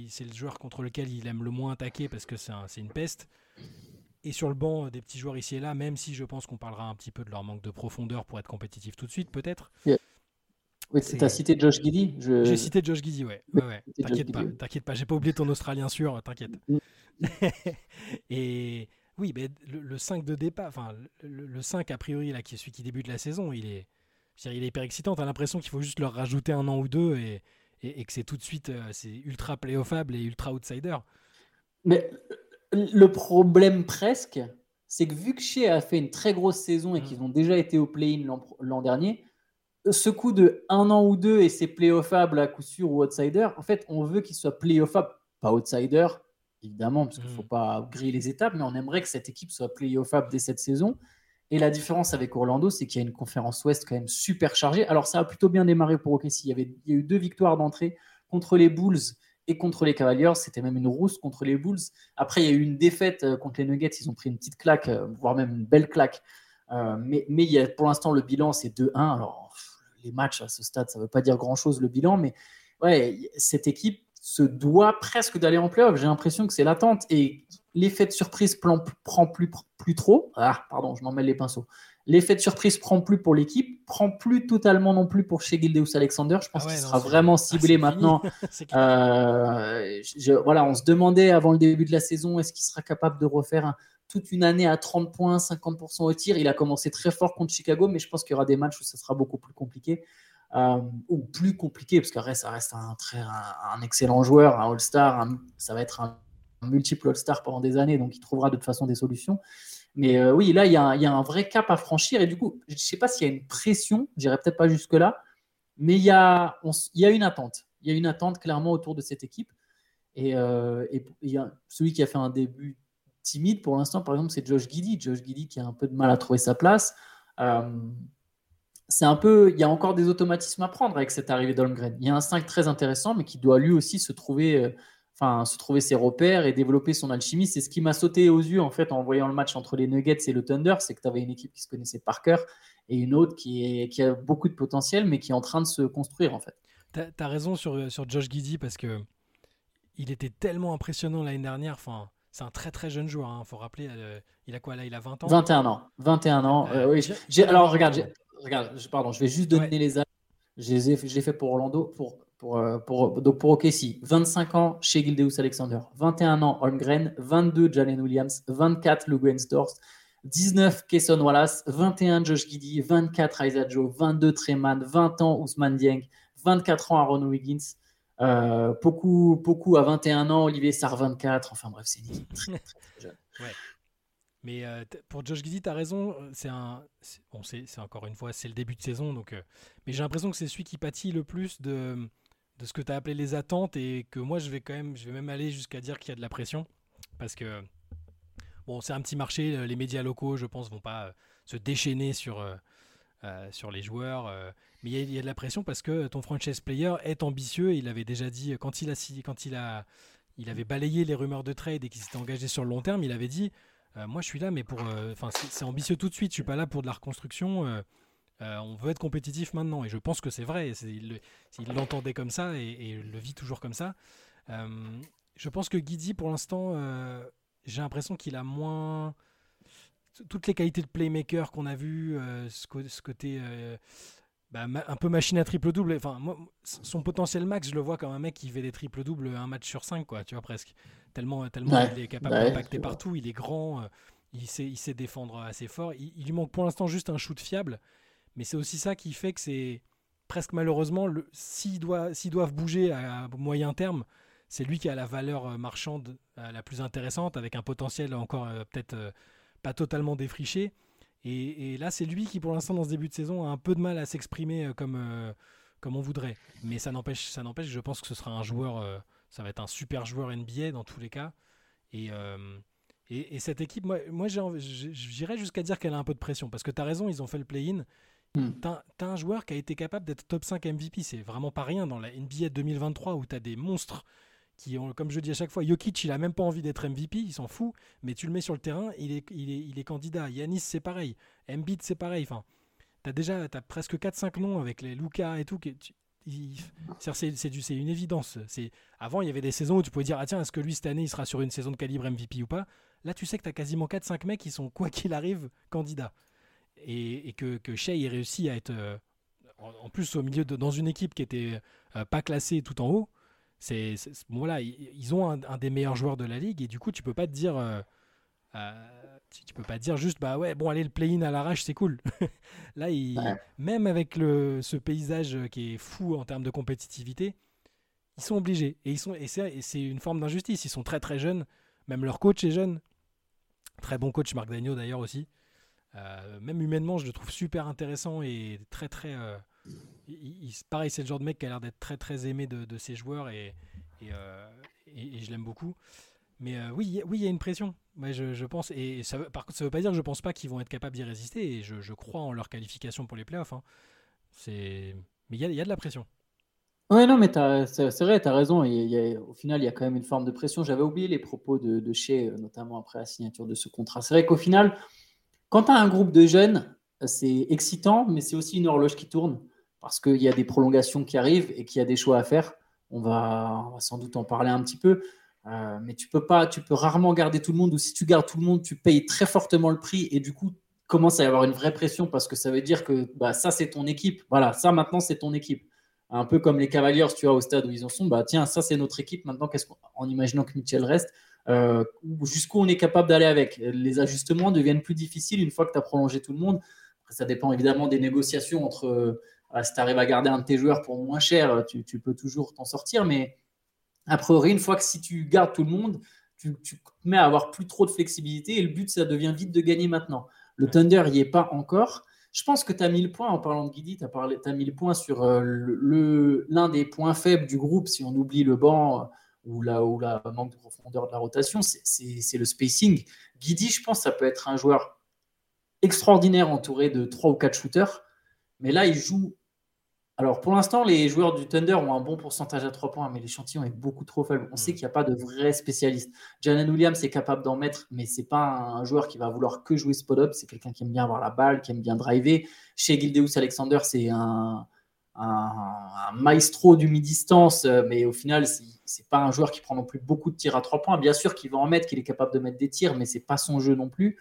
c'est le joueur contre lequel il aime le moins attaquer parce que c'est un- c'est une peste. Et sur le banc, des petits joueurs ici et là, même si je pense qu'on parlera un petit peu de leur manque de profondeur pour être compétitif tout de suite, peut-être. Oui, tu as cité Josh Giddy. Je... J'ai cité Josh Giddy, ouais. ouais, ouais. T'inquiète pas, t'inquiète pas. J'ai pas oublié ton Australien sûr, t'inquiète. Mm. et oui, mais le, le 5 de départ, enfin le, le 5 a priori là, qui est celui qui débute la saison, il est, je veux dire, il est hyper excitant. T'as l'impression qu'il faut juste leur rajouter un an ou deux et, et, que c'est tout de suite euh, c'est ultra playoffable et ultra outsider. Mais le problème presque, c'est que vu que Shea a fait une très grosse saison et mm. qu'ils ont déjà été au play-in l'an dernier, ce coup de un an ou deux et c'est playoffable à coup sûr ou outsider, en fait, on veut qu'il soit playoffable, pas outsider, évidemment, parce qu'il ne faut mm. pas griller les étapes, mais on aimerait que cette équipe soit playoffable dès cette saison. Et la différence avec Orlando, c'est qu'il y a une conférence Ouest quand même super chargée. Alors, ça a plutôt bien démarré pour OKC. Il y, avait, il y a eu deux victoires d'entrée contre les Bulls et contre les Cavaliers. C'était même une rousse contre les Bulls. Après, il y a eu une défaite euh, contre les Nuggets. Ils ont pris une petite claque, euh, voire même une belle claque. Euh, mais, mais il y a, pour l'instant, le bilan, c'est 2-1. Alors, les matchs à ce stade, ça ne veut pas dire grand-chose, le bilan. Mais ouais, cette équipe se doit presque d'aller en playoff. J'ai l'impression que c'est l'attente. Et l'effet de surprise prend plus, plus trop. Ah, pardon, je m'en mêle les pinceaux. L'effet de surprise prend plus pour l'équipe, prend plus totalement non plus pour chez Gildeus Alexander. Je pense ah qu'il sera vraiment ah, ciblé maintenant. euh, voilà, on se demandait avant le début de la saison, est-ce qu'il sera capable de refaire toute une année à 30 points, 50% au tir. Il a commencé très fort contre Chicago, mais je pense qu'il y aura des matchs où ça sera beaucoup plus compliqué. Euh, ou plus compliqué, parce que ça reste un, très, un, excellent joueur, un All-Star, ça va être un multiple All-Star pendant des années, donc il trouvera de toute façon des solutions. Mais euh, oui, là, il y, a un, vrai cap à franchir. Et du coup, je ne sais pas s'il y a une pression, je dirais peut-être pas jusque-là, mais il y, a, une attente. Il y a une attente clairement autour de cette équipe. Et, euh, celui qui a fait un début timide pour l'instant, par exemple, c'est Josh Giddy. Josh Giddy qui a un peu de mal à trouver sa place. Euh, c'est un peu, il y a encore des automatismes à prendre avec cette arrivée d'Holmgren. Il y a un 5 très intéressant, mais qui doit lui aussi se trouver enfin, se trouver ses repères et développer son alchimie. C'est ce qui m'a sauté aux yeux en fait en voyant le match entre les Nuggets et le Thunder, c'est que tu avais une équipe qui se connaissait par cœur et une autre qui, est, qui a beaucoup de potentiel mais qui est en train de se construire en fait. Tu as, raison sur, sur Josh Giddy parce que il était tellement impressionnant l'année dernière. Enfin, c'est un très très jeune joueur. Il hein. faut rappeler, euh, il a quoi là Il a 20 ans 21 ans. 21 ans. Euh, oui, alors regarde, regarde, pardon, je vais juste donner les âges. Je fait pour Orlando. Pour pour, euh, pour, donc pour OKC, 25 ans chez Gildeus Alexander, 21 ans Holmgren, 22 Jalen Williams, 24 Lou Dors, 19 Kesson Wallace, 21 Josh Giddy, 24 Isaiah Joe, 22 Treman, 20 ans Ousmane Dieng, 24 ans Aaron Wiggins, euh, beaucoup, beaucoup à 21 ans, Olivier Sarr 24, enfin bref, c'est une. Mais euh, pour Josh Giddy, tu as raison, c'est un bon, encore une fois, c'est le début de saison donc mais j'ai l'impression que c'est celui qui pâtit le plus de de ce que tu as appelé les attentes et que moi je vais quand même, je vais même aller jusqu'à dire qu'il y a de la pression parce que bon, c'est un petit marché, les médias locaux, je pense, vont pas euh, se déchaîner sur euh, euh, sur les joueurs, mais il y, a, de la pression parce que ton franchise player est ambitieux. il avait déjà dit quand il a quand il a il avait balayé les rumeurs de trade et qu'il s'était engagé sur le long terme, il avait dit moi je suis là mais pour enfin c'est ambitieux tout de suite, je suis pas là pour de la reconstruction. Euh, on veut être compétitif maintenant. Et je pense que c'est vrai. Il l'entendait comme ça et, le vit toujours comme ça. Euh, je pense que Guidi, pour l'instant, euh, j'ai l'impression qu'il a moins. Toutes les qualités de playmaker qu'on a vu, ce, côté. Bah, un peu machine à triple-double. Enfin, son potentiel max, je le vois comme un mec qui fait des triple-doubles un match sur cinq, quoi, tu vois, presque. Tellement, tellement il est capable d'impacter partout, il est grand, il, sait, il sait défendre assez fort. Il, il lui manque pour l'instant juste un shoot fiable. Mais c'est aussi ça qui fait que c'est presque malheureusement, s'ils doivent, doivent bouger à moyen terme, c'est lui qui a la valeur euh, marchande euh, la plus intéressante, avec un potentiel encore euh, peut-être pas totalement défriché. Et, là, c'est lui qui, pour l'instant, dans ce début de saison, a un peu de mal à s'exprimer comme, comme on voudrait. Mais ça n'empêche, ça n'empêche, je pense que ce sera un joueur, ça va être un super joueur NBA dans tous les cas. Et, et, cette équipe, moi, moi j'irais jusqu'à dire qu'elle a un peu de pression, parce que tu as raison, ils ont fait le play-in. Hmm. T'as un joueur qui a été capable d'être top 5 MVP, c'est vraiment pas rien dans la NBA 2023 où t'as des monstres comme je dis à chaque fois, Jokic il a même pas envie d'être MVP, il s'en fout, mais tu le mets sur le terrain, il est, candidat. Yanis c'est pareil, Embiid c'est pareil. Enfin, déjà as presque 4-5 noms avec les Luca et tout. C'est une évidence. Avant, il y avait des saisons où tu pouvais dire Ah tiens, est-ce que lui cette année il sera sur une saison de calibre MVP ou pas? Là, tu sais que tu as quasiment 4-5 mecs qui sont, quoi qu'il arrive, candidats et, que, Shea ait réussi à être euh, en, plus au milieu dans une équipe qui était euh, pas classée tout en haut. C'est voilà, ils ont un, des meilleurs joueurs de la ligue et du coup tu peux pas te dire euh, tu, peux pas dire juste bah ouais bon allez le play-in à l'arrache c'est cool. Là il, même avec le, ce paysage qui est fou en termes de compétitivité, Ils sont obligés. Et, ils sont, et c'est une forme d'injustice. Ils sont très très jeunes. Même leur coach est jeune. Très bon coach, Marc Dagneau d'ailleurs aussi. Euh, même humainement, je le trouve super intéressant et très très. Euh, il, pareil, c'est le genre de mec qui a l'air d'être très très aimé de, ses joueurs et, euh, et, je l'aime beaucoup. Mais oui, oui, il y a une pression. Je, pense. Et par contre, ça veut pas dire que je pense pas qu'ils vont être capables d'y résister. Et je, crois en leur qualification pour les playoffs. Hein. Mais il y a, de la pression. Ouais, non, mais c'est vrai, tu as raison. Et au final, il y a quand même une forme de pression. J'avais oublié les propos de, de Shea, notamment après la signature de ce contrat. C'est vrai qu'au final, quand tu as un groupe de jeunes, c'est excitant, mais c'est aussi une horloge qui tourne parce qu'il y a des prolongations qui arrivent et qu'il y a des choix à faire. On va, sans doute en parler un petit peu, euh, mais tu peux pas, tu peux rarement garder tout le monde. Ou si tu gardes tout le monde, tu payes très fortement le prix et du coup commence à y avoir une vraie pression parce que ça veut dire que bah, ça c'est ton équipe. Voilà, ça maintenant c'est ton équipe. Un peu comme les Cavaliers, tu vois, au stade où ils en sont, bah tiens, ça c'est notre équipe. Maintenant, qu'est-ce en imaginant que Mitchell reste, euh, jusqu'où on est capable d'aller avec? Les ajustements deviennent plus difficiles une fois que tu as prolongé tout le monde. ça dépend évidemment des négociations entre si tu arrives à garder un de tes joueurs pour moins cher, tu, peux toujours t'en sortir. Mais a priori, une fois que si tu gardes tout le monde, tu, tu, te mets à avoir plus trop de flexibilité et le but, ça devient vite de gagner maintenant. Le Thunder n'y est pas encore. Je pense que tu as mis le point en parlant de Guidi, tu as, as, mis le point sur euh, l'un des points faibles du groupe, si on oublie le banc ou la, ou la manque de profondeur de la rotation, c'est le spacing. Guidi, je pense, ça peut être un joueur extraordinaire entouré de 3 ou 4 shooters. Mais là, il joue. Alors, pour l'instant, les joueurs du Thunder ont un bon pourcentage à 3 points, mais l'échantillon est beaucoup trop faible. On sait mm. qu'il n'y a pas de vrai spécialiste. Jalen Williams est capable d'en mettre, mais c'est pas un joueur qui va vouloir que jouer spot-up. C'est quelqu'un qui aime bien avoir la balle, qui aime bien driver. Chez Gildeus Alexander, c'est un, un, maestro du mi-distance, euh, mais au final, c'est pas un joueur qui prend non plus beaucoup de tirs à trois points. Bien sûr qu'il va en mettre, qu'il est capable de mettre des tirs, mais c'est pas son jeu non plus.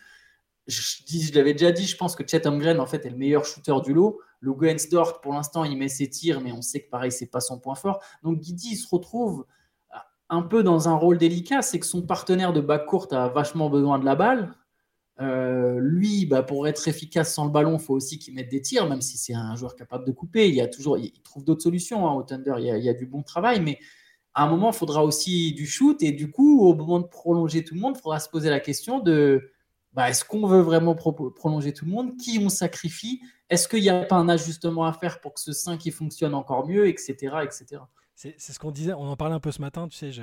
Je, l'avais déjà dit, je pense que Chet Holmgren en fait est le meilleur shooter du lot. Le Dort, pour l'instant, il met ses tirs, mais on sait que pareil, c'est pas son point fort. Donc Guidi, il se retrouve un peu dans un rôle délicat, c'est que son partenaire de backcourt a vachement besoin de la balle. Euh, lui, bah, pour être efficace sans le ballon, il faut aussi qu'il mette des tirs, même si c'est un joueur capable de couper. Il, y a toujours, il trouve d'autres solutions hein, au Thunder, il y, a, du bon travail, mais à un moment, il faudra aussi du shoot. Et du coup, au moment de prolonger tout le monde, il faudra se poser la question de bah, est-ce qu'on veut vraiment prolonger tout le monde? Qui on sacrifie? Est-ce qu'il n'y a pas un ajustement à faire pour que ce 5 fonctionne encore mieux, etc. etc. C'est ce qu'on disait, on en parlait un peu ce matin, tu sais, je,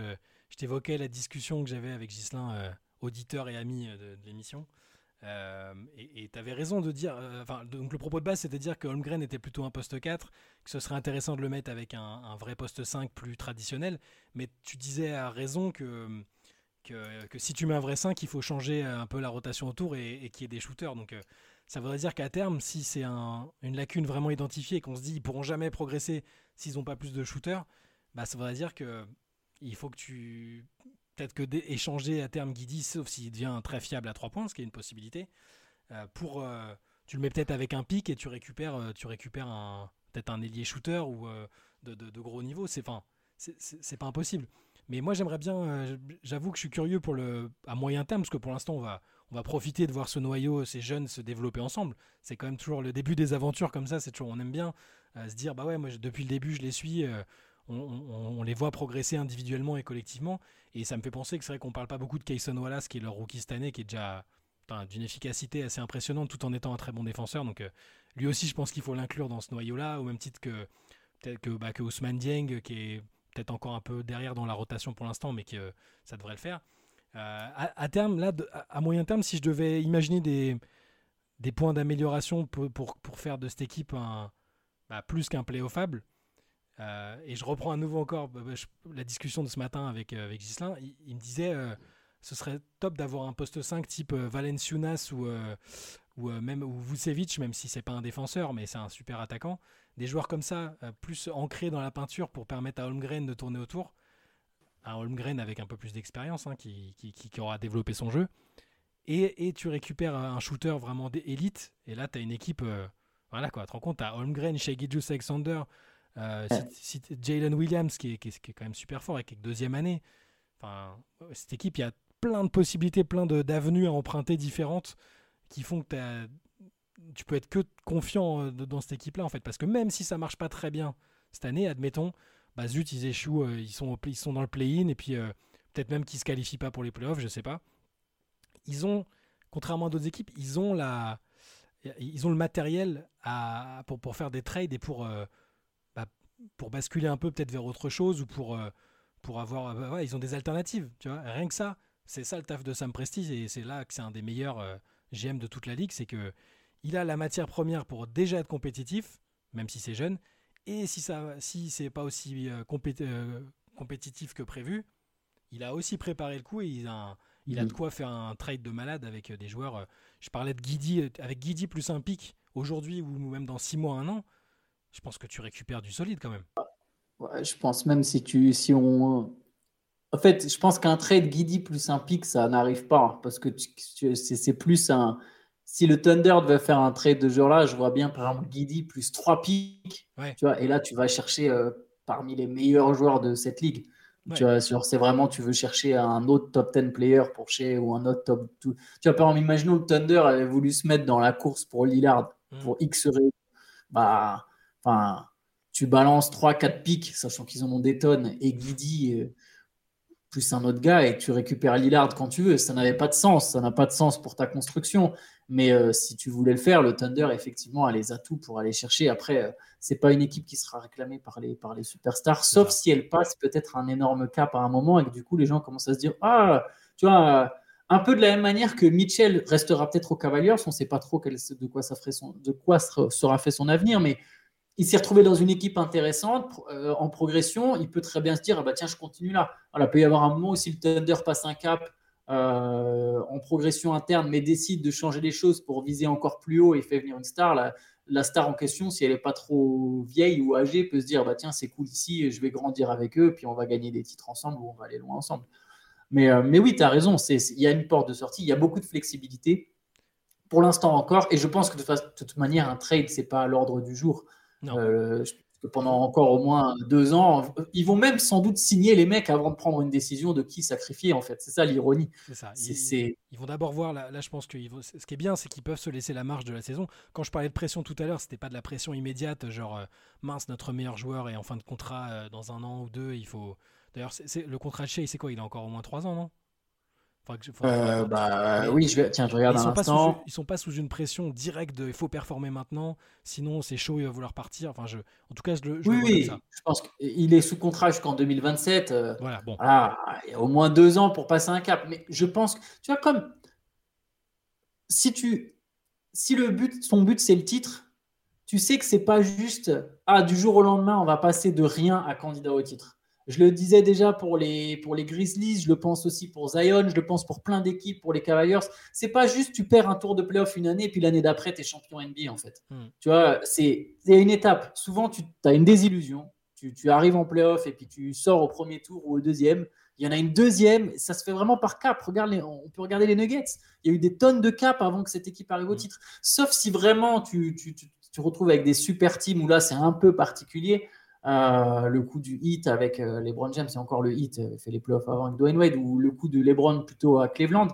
t'évoquais la discussion que j'avais avec Gislain, euh, auditeur et ami euh, de l'émission. Euh, et tu avais raison de dire, euh, enfin, donc le propos de base c'était de dire que Holmgren était plutôt un poste 4, que ce serait intéressant de le mettre avec un, vrai poste 5 plus traditionnel, mais tu disais à raison que, que, si tu mets un vrai 5, il faut changer un peu la rotation autour et, qu'il y ait des shooters. Donc euh, ça voudrait dire qu'à terme, si c'est un, une lacune vraiment identifiée et qu'on se dit ils pourront jamais progresser s'ils n'ont pas plus de shooters, bah, ça voudrait dire que il faut que tu peut-être que échanger à terme Guidi, sauf s'il devient très fiable à 3 points, ce qui est une possibilité, euh, pour euh, tu le mets peut-être avec un pic et tu récupères, tu récupères peut-être un ailier shooter ou de, de, gros niveau. C'est enfin, c'est pas impossible. Mais moi j'aimerais bien, j'avoue que je suis curieux pour le à moyen terme parce que pour l'instant on va on va profiter de voir ce noyau, ces jeunes se développer ensemble. C'est quand même toujours le début des aventures comme ça. C'est toujours on aime bien se dire bah ouais moi depuis le début je les suis on, les voit progresser individuellement et collectivement. Et ça me fait penser que c'est vrai qu'on parle pas beaucoup de Kayson Wallace, qui est leur rookie cette qui est déjà d'une efficacité assez impressionnante tout en étant un très bon défenseur. Donc euh, lui aussi, je pense qu'il faut l'inclure dans ce noyau-là, au même titre que peut-être que, bah, que Ousmane Dieng, qui est peut-être encore un peu derrière dans la rotation pour l'instant, mais que euh, ça devrait le faire. Euh, à, terme, là, à moyen terme, si je devais imaginer des, des points d'amélioration pour, pour, faire de cette équipe un, bah, plus qu'un playoffable, euh, et je reprends à nouveau encore bah, bah, la discussion de ce matin avec, euh, avec Gislain. Il, me disait euh, ce serait top d'avoir un poste 5 type Valenciunas ou, ou même ou Vucevic, même si c'est pas un défenseur, mais c'est un super attaquant. Des joueurs comme ça, plus ancrés dans la peinture pour permettre à Holmgren de tourner autour. Un Holmgren avec un peu plus d'expérience, hein, qui, qui, qui, aura développé son jeu. Et, et tu récupères un shooter vraiment d'élite. Et là, tu as une équipe. voilà quoi, tu te rends compte, tu as Holmgren, Shea Alexander. Euh, Jalen Williams, qui est, qui, est, quand même super fort et qui est deuxième année. Enfin, cette équipe, il y a plein de possibilités, plein d'avenues à emprunter différentes qui font que tu peux être que confiant euh, dans cette équipe-là, en fait. Parce que même si ça marche pas très bien cette année, admettons, bah zut, ils échouent, euh, ils, sont, ils sont dans le play-in, et puis euh, peut-être même qu'ils se qualifient pas pour les playoffs, je sais pas. Ils ont, contrairement à d'autres équipes, ils ont, la, ils ont le matériel pour, pour faire des trades et pour, bah, pour basculer un peu peut-être vers autre chose ou pour, pour avoir. ouais, ils ont des alternatives, tu vois. Rien que ça, c'est ça le taf de Sam Presti, et c'est là que c'est un des meilleurs GM de toute la ligue, c'est que il a la matière première pour déjà être compétitif, même si c'est jeune, et si ça, si c'est pas aussi euh, euh, compétitif que prévu, il a aussi préparé le coup et il a, un- il a Mhm. de quoi faire un trade de malade avec euh, des joueurs. euh, je parlais de Guidi, avec Guidi plus un pic aujourd'hui ou même dans 6 mois, un an. Je pense que tu récupères du solide quand même. Ouais, je pense même si tu si on en fait, je pense qu'un trade Guidi plus un pic, ça n'arrive pas hein, parce que c'est plus un si le Thunder devait faire un trade de ce genre-là, je vois bien par exemple Guidi plus 3 pics, Ouais. tu vois, et là tu vas chercher euh, parmi les meilleurs joueurs de cette ligue. Ouais. Tu vois, genre, c'est vraiment tu veux chercher un autre top 10 player pour chez ou un autre top 2. Tu vois, par exemple, imaginons le Thunder avait voulu se mettre dans la course pour Lillard Mm. pour X. Bah, enfin, tu balances 3-4 pics, sachant qu'ils en ont des tonnes, et Guidi euh, plus un autre gars, et tu récupères Lillard quand tu veux. Ça n'avait pas de sens, ça n'a pas de sens pour ta construction. Mais euh, si tu voulais le faire, le Thunder, effectivement, a les atouts pour aller chercher. Après, euh, c'est pas une équipe qui sera réclamée par les, par les superstars, sauf si elle passe peut-être un énorme cap à un moment, et que du coup, les gens commencent à se dire Ah, tu vois. un peu de la même manière que Mitchell restera peut-être aux Cavaliers, on ne sait pas trop quel- de quoi, ça ferait son, de quoi sera, sera fait son avenir, mais il s'est retrouvé dans une équipe intéressante, euh, en progression. Il peut très bien se dire ah bah tiens, je continue là. Voilà, il peut y avoir un moment où si le Thunder passe un cap euh, en progression interne, mais décide de changer les choses pour viser encore plus haut et fait venir une star, la, star en question, si elle n'est pas trop vieille ou âgée, peut se dire bah tiens, c'est cool ici, je vais grandir avec eux, puis on va gagner des titres ensemble ou on va aller loin ensemble. Mais, euh, mais oui, tu as raison, il y a une porte de sortie, il y a beaucoup de flexibilité pour l'instant encore, et je pense que de, de toute manière, un trade, c'est pas à l'ordre du jour. Non. Euh, je pense que pendant encore au moins deux ans, ils vont même sans doute signer les mecs avant de prendre une décision de qui sacrifier, en fait. C'est ça l'ironie. C'est ça. C'est- Ils, vont d'abord voir, là, là, je pense que ils vont- ce qui est bien, c'est qu'ils peuvent se laisser la marge de la saison. Quand je parlais de pression tout à l'heure, c'était pas de la pression immédiate, genre euh, mince, notre meilleur joueur est en fin de contrat euh, dans un an ou deux, il faut. D'ailleurs, c'est- c'est- le contrat de Shea, c'est quoi? Il a encore au moins trois ans, non? Que je- Euh, bah, oui, je vais... tiens, je regarde ils un sont, pas sous, instant. ils sont pas sous une pression directe de il faut performer maintenant, sinon c'est chaud, il va vouloir partir. Enfin, je, en tout cas, je le, je le Oui, vois comme oui, ça. je pense qu'il est sous contrat jusqu'en 2027. euh, Voilà, bon. Voilà, il y a au moins deux ans pour passer un cap. Mais je pense que, tu vois, comme si tu, si le but, son but c'est le titre, tu sais que c'est pas juste, ah, du jour au lendemain, on va passer de rien à candidat au titre. Je le disais déjà pour les, pour les Grizzlies, je le pense aussi pour Zion, je le pense pour plein d'équipes, pour les Cavaliers. C'est pas juste tu perds un tour de playoff une année, puis l'année d'après, tu es champion NBA en fait. Hmm. Tu vois, c'est c'est une étape. Souvent, tu as une désillusion. Tu, tu arrives en playoff et puis tu sors au premier tour ou au deuxième. Il y en a une deuxième, ça se fait vraiment par cap. Regarde les- on peut regarder les Nuggets. Il y a eu des tonnes de caps avant que cette équipe arrive au Mm. titre. Sauf si vraiment tu, tu, tu, tu retrouves avec des super teams où là c'est un peu particulier. Euh, le coup du hit avec euh, LeBron James, c'est encore le hit, euh, fait les playoffs avant avec Dwayne Wade, ou le coup de LeBron plutôt à Cleveland.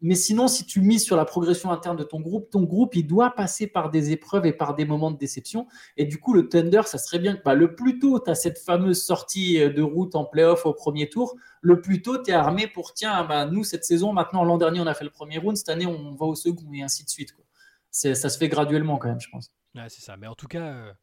Mais sinon, si tu mises sur la progression interne de ton groupe, ton groupe, il doit passer par des épreuves et par des moments de déception. Et du coup, le Thunder, ça serait bien que bah, le plus tôt tu as cette fameuse sortie de route en playoff au premier tour, le plus tôt tu es armé pour tiens, bah, nous, cette saison, maintenant, l'an dernier, on a fait le premier round, cette année, on va au second et ainsi de suite. Ça se fait graduellement quand même, je pense. C'est ça. Mais en tout cas,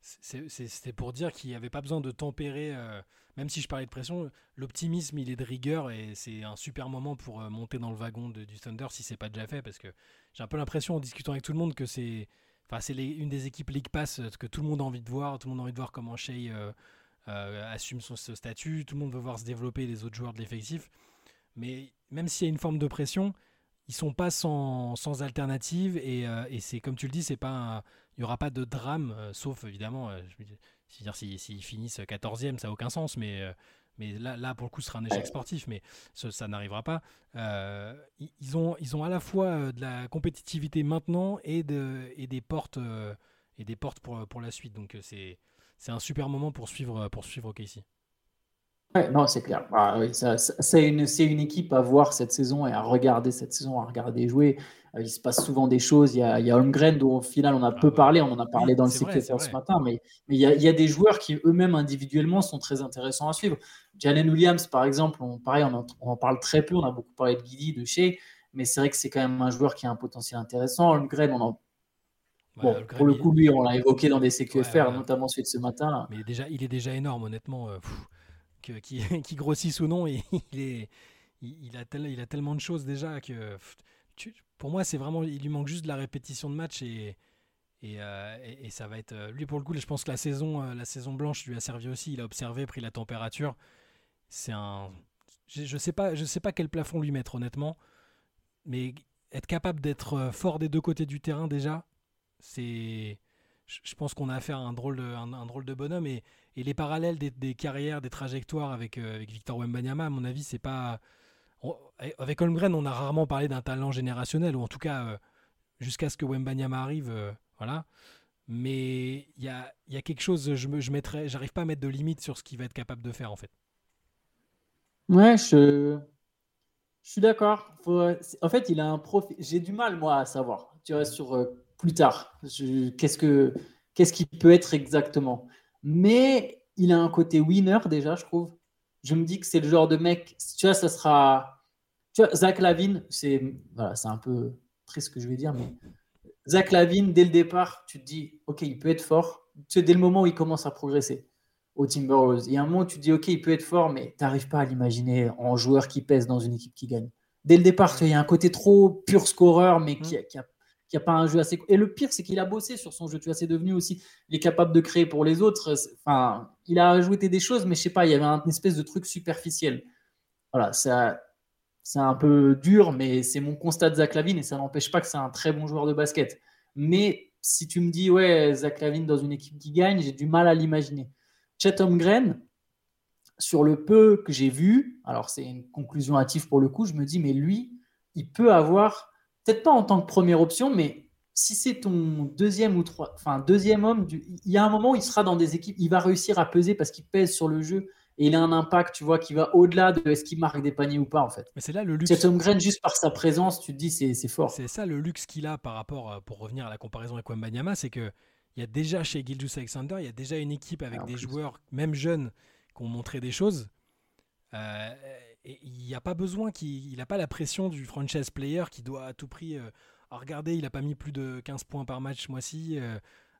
c'était pour dire qu'il n'y avait pas besoin de tempérer, euh, même si je parlais de pression, l'optimisme, il est de rigueur et c'est un super moment pour euh, monter dans le wagon du Thunder si c'est pas déjà fait parce que j'ai un peu l'impression en discutant avec tout le monde que c'est une des équipes League Pass euh, que tout le monde a envie de voir, tout le monde a envie de voir comment Shea assume son, statut, tout le monde veut voir se développer les autres joueurs de l'effectif. Mais même s'il y a une forme de pression, ils sont pas sans, alternative et, c'est comme tu le dis, c'est pas un- n'y aura pas de drame, euh, sauf évidemment, euh, s'ils s'ils finissent 14e, ça n'a aucun sens, mais, euh, là, pour le coup, ce sera un échec sportif, mais ça n'arrivera pas. Ils, ont, à la fois de la compétitivité maintenant et, de, et des portes, pour, la suite, donc c'est un super moment pour suivre, pour. Ouais, non, c'est clair. Ah, oui, ça- c'est une, équipe à voir cette saison et à regarder cette saison, à regarder jouer. Euh, il se passe souvent des choses. Il y a, il y a Holmgren dont au final on a peu ouais. parlé, on en a parlé Oui, dans le c'est ce matin, mais, mais il, y a, il y a des joueurs qui eux-mêmes individuellement sont très intéressants à suivre. Jalen Williams, par exemple, on, pareil, on en, on en parle très peu. On a beaucoup parlé de Guidi, de Shea, mais c'est vrai que c'est quand même un joueur qui a un potentiel intéressant. Holmgren, on en, bon, pour le coup, lui, on l'a évoqué dans des CQFR, Ouais, ouais. notamment celui de ce matin. Mais il est déjà, il est déjà énorme, honnêtement. euh, que, qui, grossisse ou non, il, il a tellement de choses déjà que. pour moi, c'est vraiment. Il lui manque juste de la répétition de match et. Et, euh, et- et ça va être. euh, Lui, pour le coup, je pense que la saison, euh, la saison blanche lui a servi aussi. Il a observé, pris la température. C'est. Je je sais sais pas quel plafond lui mettre, honnêtement. Mais être capable d'être fort des deux côtés du terrain, déjà, c'est. Je pense qu'on a affaire à un drôle de, un, drôle de bonhomme. Et, les parallèles des, carrières, des trajectoires avec, euh, avec Victor Wembanyama, à mon avis, c'est pas. on- avec Holmgren, on a rarement parlé d'un talent générationnel, ou en tout cas, euh, jusqu'à ce que Wembanyama arrive, euh, voilà. Mais il y a, quelque chose, je me, je j'arrive pas à mettre de limite sur ce qu'il va être capable de faire, en fait. Ouais, je, suis d'accord. En fait, il a un profil. J'ai du mal, moi, à savoir. Tu vois, sur plus tard, qu'est-ce que qu'est-ce qu'il peut être exactement? Mais il a un côté winner déjà, je trouve. Je me dis que c'est le genre de mec. Tu vois, ça sera. Tu vois, Zach Lavine, c'est voilà, c'est un peu triste ce que je vais dire, mais Zach Lavine, dès le départ, tu te dis, ok, il peut être fort. Tu sais, dès le moment où il commence à progresser au Timberwolves. Il y a un moment où tu te dis, OK, il peut être fort, mais tu n'arrives pas à l'imaginer en joueur qui pèse dans une équipe qui gagne. Dès le départ, il y a un côté trop pur scoreur, mais qui n'a qui a, qui a pas un jeu assez. Et le pire, c'est qu'il a bossé sur son jeu. Tu vois, c'est devenu aussi. Il est capable de créer pour les autres. Enfin, il a ajouté des choses, mais je sais pas, il y avait un espèce de truc superficiel. Voilà, ça. C'est un peu dur, mais c'est mon constat de Zach Lavine et ça n'empêche pas que c'est un très bon joueur de basket. Mais si tu me dis, ouais, Zach Lavine dans une équipe qui gagne, j'ai du mal à l'imaginer. Chet Holmgren, sur le peu que j'ai vu, alors c'est une conclusion hâtive pour le coup, je me dis, mais lui, il peut avoir, peut-être pas en tant que première option, mais si c'est ton deuxième ou trois, enfin deuxième homme, du- il y a un moment où il sera dans des équipes, il va réussir à peser parce qu'il pèse sur le jeu et il a un impact, tu vois, qui va au-delà de est-ce qu'il marque des paniers ou pas en fait. Mais c'est là le luxe. Chet Holmgren, juste par sa présence, tu te dis, c'est c'est fort. C'est ça le luxe qu'il a par rapport, euh, pour revenir à la comparaison avec Wembanyama, c'est que il y a déjà chez Gilgeous Alexander, il y a déjà une équipe avec Ah, des plus. joueurs, même jeunes, qui ont montré des choses. Euh, il n'y a pas besoin qu'il n'a pas la pression du franchise player qui doit à tout prix. euh, Ah, regardez, il n'a pas mis plus de 15 points par match ce mois-ci. euh,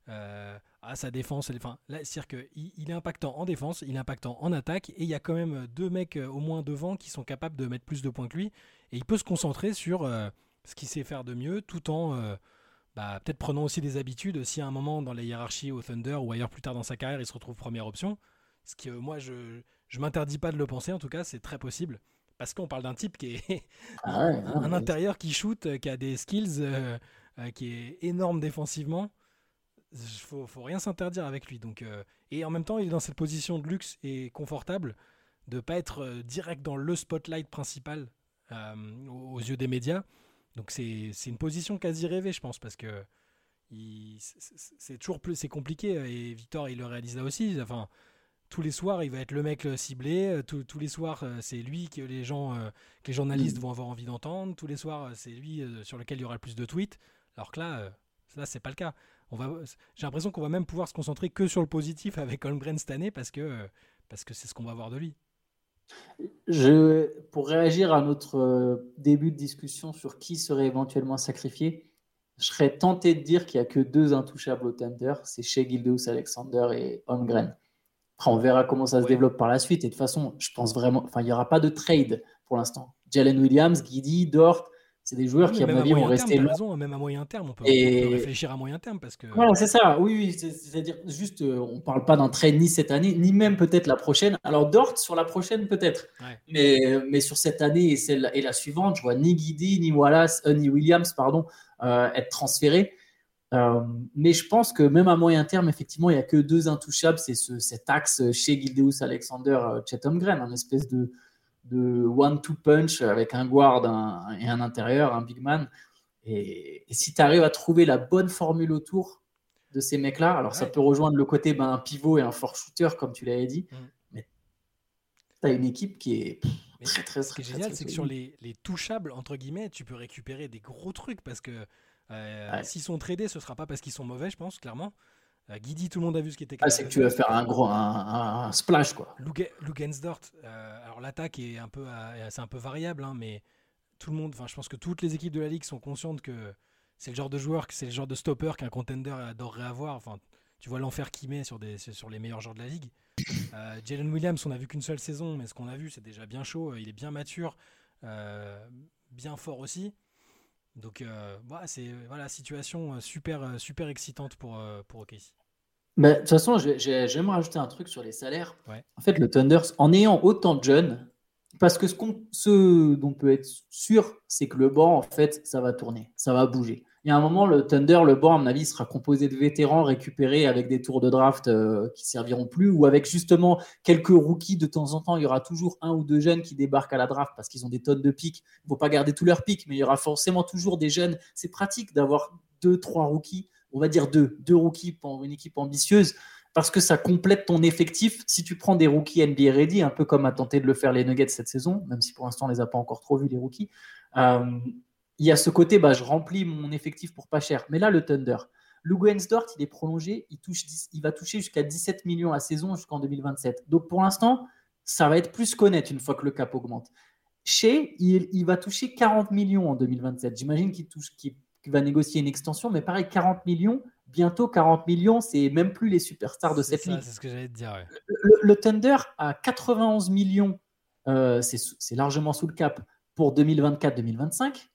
euh, ah, sa défense, enfin, c'est-à-dire qu'il il est impactant en défense, il est impactant en attaque, et il y a quand même deux mecs euh, au moins devant qui sont capables de mettre plus de points que lui, et il peut se concentrer sur euh, ce qu'il sait faire de mieux, tout en bah, peut-être prenant aussi des habitudes. Si à un moment dans la hiérarchie au Thunder ou ailleurs plus tard dans sa carrière, il se retrouve première option, ce qui, euh, moi, je je m'interdis pas de le penser, en tout cas, c'est très possible. Parce qu'on parle d'un type qui est Ah ouais, un mais- intérieur qui shoot, euh, qui a des skills, euh, euh, qui est énorme défensivement. Il faut, faut rien s'interdire avec lui. Donc, euh, et en même temps, il est dans cette position de luxe et confortable de pas être direct dans le spotlight principal aux, yeux des médias. Donc c'est c'est une position quasi rêvée, je pense, parce que c'est toujours plus c'est compliqué et Victor il le réalise là aussi. Enfin, tous les soirs, il va être le mec euh, ciblé. euh, tous- tous les soirs, euh, c'est lui que les gens, que les journalistes vont avoir envie d'entendre. Tous les soirs, c'est lui sur lequel il y aura le plus de tweets. Alors que là, là, c'est pas le cas. On va, j'ai l'impression qu'on va même pouvoir se concentrer que sur le positif avec Holmgren cette année parce que parce que c'est ce qu'on va voir de lui. Je, pour réagir à notre début de discussion sur qui serait éventuellement sacrifié, je serais tenté de dire qu'il n'y a que deux intouchables au Thunder, c'est Shea Gildeus Alexander et Holmgren. On verra comment ça se Ouais. développe par la suite. Et de toute façon, je pense vraiment, enfin, il n'y aura pas de trade pour l'instant. Jalen Williams, Guidi, Dort, c'est des joueurs qui, à mon avis, vont rester là. raison, même à moyen terme, on peut, Et- on peut réfléchir à moyen terme parce que Voilà, c'est ça. Oui, oui, c'est- c'est-à-dire juste, euh, on parle pas d'un trade ni cette année, ni même peut-être la prochaine. Alors Dort sur la prochaine peut-être, Ouais. mais, mais sur cette année et celle et la suivante, je vois ni Guidi, ni Wallace, euh, ni Williams, pardon, euh, être transférés. Euh, mais je pense que même à moyen terme, effectivement, il n'y a que deux intouchables. C'est ce, cet axe chez Gildeus Alexander, euh, Chet Holmgren, un espèce de, de one-two punch avec un guard un- et un intérieur, un big man. Et, et si tu arrives à trouver la bonne formule autour de ces mecs-là, alors ça peut rejoindre le côté ben, un pivot et un fort shooter, comme tu l'avais dit. Mm. Mais tu as une équipe qui est Mais très, très, Ce qui très, est très, génial, très c'est que sur les, les touchables, entre guillemets, tu peux récupérer des gros trucs parce que Ouais. s'ils sont tradés, ce sera pas parce qu'ils sont mauvais, je pense, clairement. Euh, Guidi, tout le monde a vu ce qui était Ah, c'est que tu vas faire. un gros un, un- un splash, quoi. Luge- Lugensdort, euh, alors l'attaque est un peu, à- c'est un peu variable, hein, mais tout le monde, enfin, je pense que toutes les équipes de la ligue sont conscientes que c'est le genre de joueur, que c'est le genre de stopper qu'un contender adorerait avoir. Enfin, tu vois l'enfer qu'il met sur, des, sur les meilleurs joueurs de la ligue. Euh, Jalen Williams, on a vu qu'une seule saison, mais ce qu'on a vu, c'est déjà bien chaud. Il est bien mature, euh, bien fort aussi. Donc, euh, voilà, c'est voilà, situation euh, super, euh, super excitante pour, pour OKC. Mais, de toute façon, j'ai- j'ai- j'aimerais rajouter un truc sur les salaires. Ouais. En fait, le Thunder, en ayant autant de jeunes, parce que ce, qu'on- ce dont on peut être sûr, c'est que le banc, en fait, ça va tourner, ça va bouger. Il y a un moment, le Thunder, le banc, à mon avis, sera composé de vétérans récupérés avec des tours de draft euh, qui serviront plus, ou avec justement quelques rookies de temps en temps. Il y aura toujours un ou deux jeunes qui débarquent à la draft parce qu'ils ont des tonnes de pics. Il ne faut pas garder tous leurs pics, mais il y aura forcément toujours des jeunes. C'est pratique d'avoir deux, trois rookies on va dire deux, deux rookies pour une équipe ambitieuse, parce que ça complète ton effectif. Si tu prends des rookies NBA ready, un peu comme a tenté de le faire les Nuggets cette saison, même si pour l'instant on les a pas encore trop vus les rookies, euh, il y a ce côté, bah, je remplis mon effectif pour pas cher. Mais là, le Thunder, Lou Dort, il est prolongé, il, touche, 10 il va toucher jusqu'à 17 millions la saison jusqu'en 2027. Donc pour l'instant, ça va être plus qu'honnête une fois que le cap augmente. Chez, il, il va toucher 40 millions en 2027. J'imagine qu'il touche, qu'il qu'il va négocier une extension, mais pareil, 40 millions, bientôt 40 millions, c'est même plus les superstars de cette ça, ligue. C'est ce que j'allais te dire. ouais. Le, le Thunder à 91 millions, euh, c'est largement sous le cap pour 2024-2025.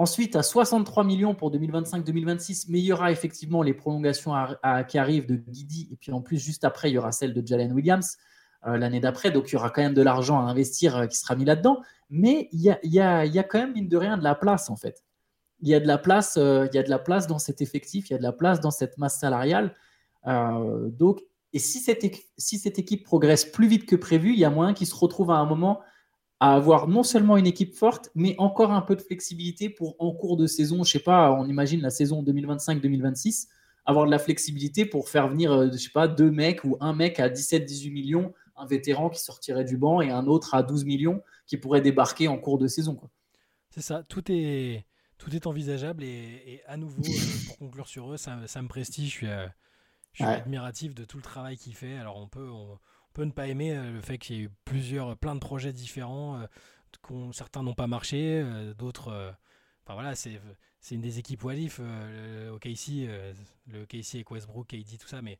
Ensuite, à 63 millions pour 2025-2026, mais il y aura effectivement les prolongations qui arrivent de Guidi, et puis en plus, juste après, il y aura celle de Jalen Williams euh, l'année d'après, donc il y aura quand même de l'argent à investir euh, qui sera mis là-dedans, mais il y a, quand même, mine de rien, de la place, en fait. Il y a de la place, euh, y a de la place dans cet effectif, il y a de la place dans cette masse salariale. Donc, et si cette, équ- si cette équipe progresse plus vite que prévu, il y a moyen qu'ils se retrouvent à un moment à avoir non seulement une équipe forte, mais encore un peu de flexibilité pour en cours de saison, je sais pas, on imagine la saison 2025-2026, avoir de la flexibilité pour faire venir, euh, je sais pas, deux mecs ou un mec à 17-18 millions, un vétéran qui sortirait du banc et un autre à 12 millions qui pourrait débarquer en cours de saison. C'est ça, tout est, tout est envisageable et, et à nouveau, euh, pour conclure sur eux, ça, ça me prestige. Je suis, euh, je suis Ouais. admiratif de tout le travail qu'il fait. Alors on peut, on peut ne pas aimer euh, le fait qu'il y ait eu plusieurs, plein de projets différents, euh, certains n'ont pas marché, euh, d'autres. euh, Enfin voilà, c'est une des équipes Walif euh, au KC, euh, le KC avec Westbrook, KD, tout ça, mais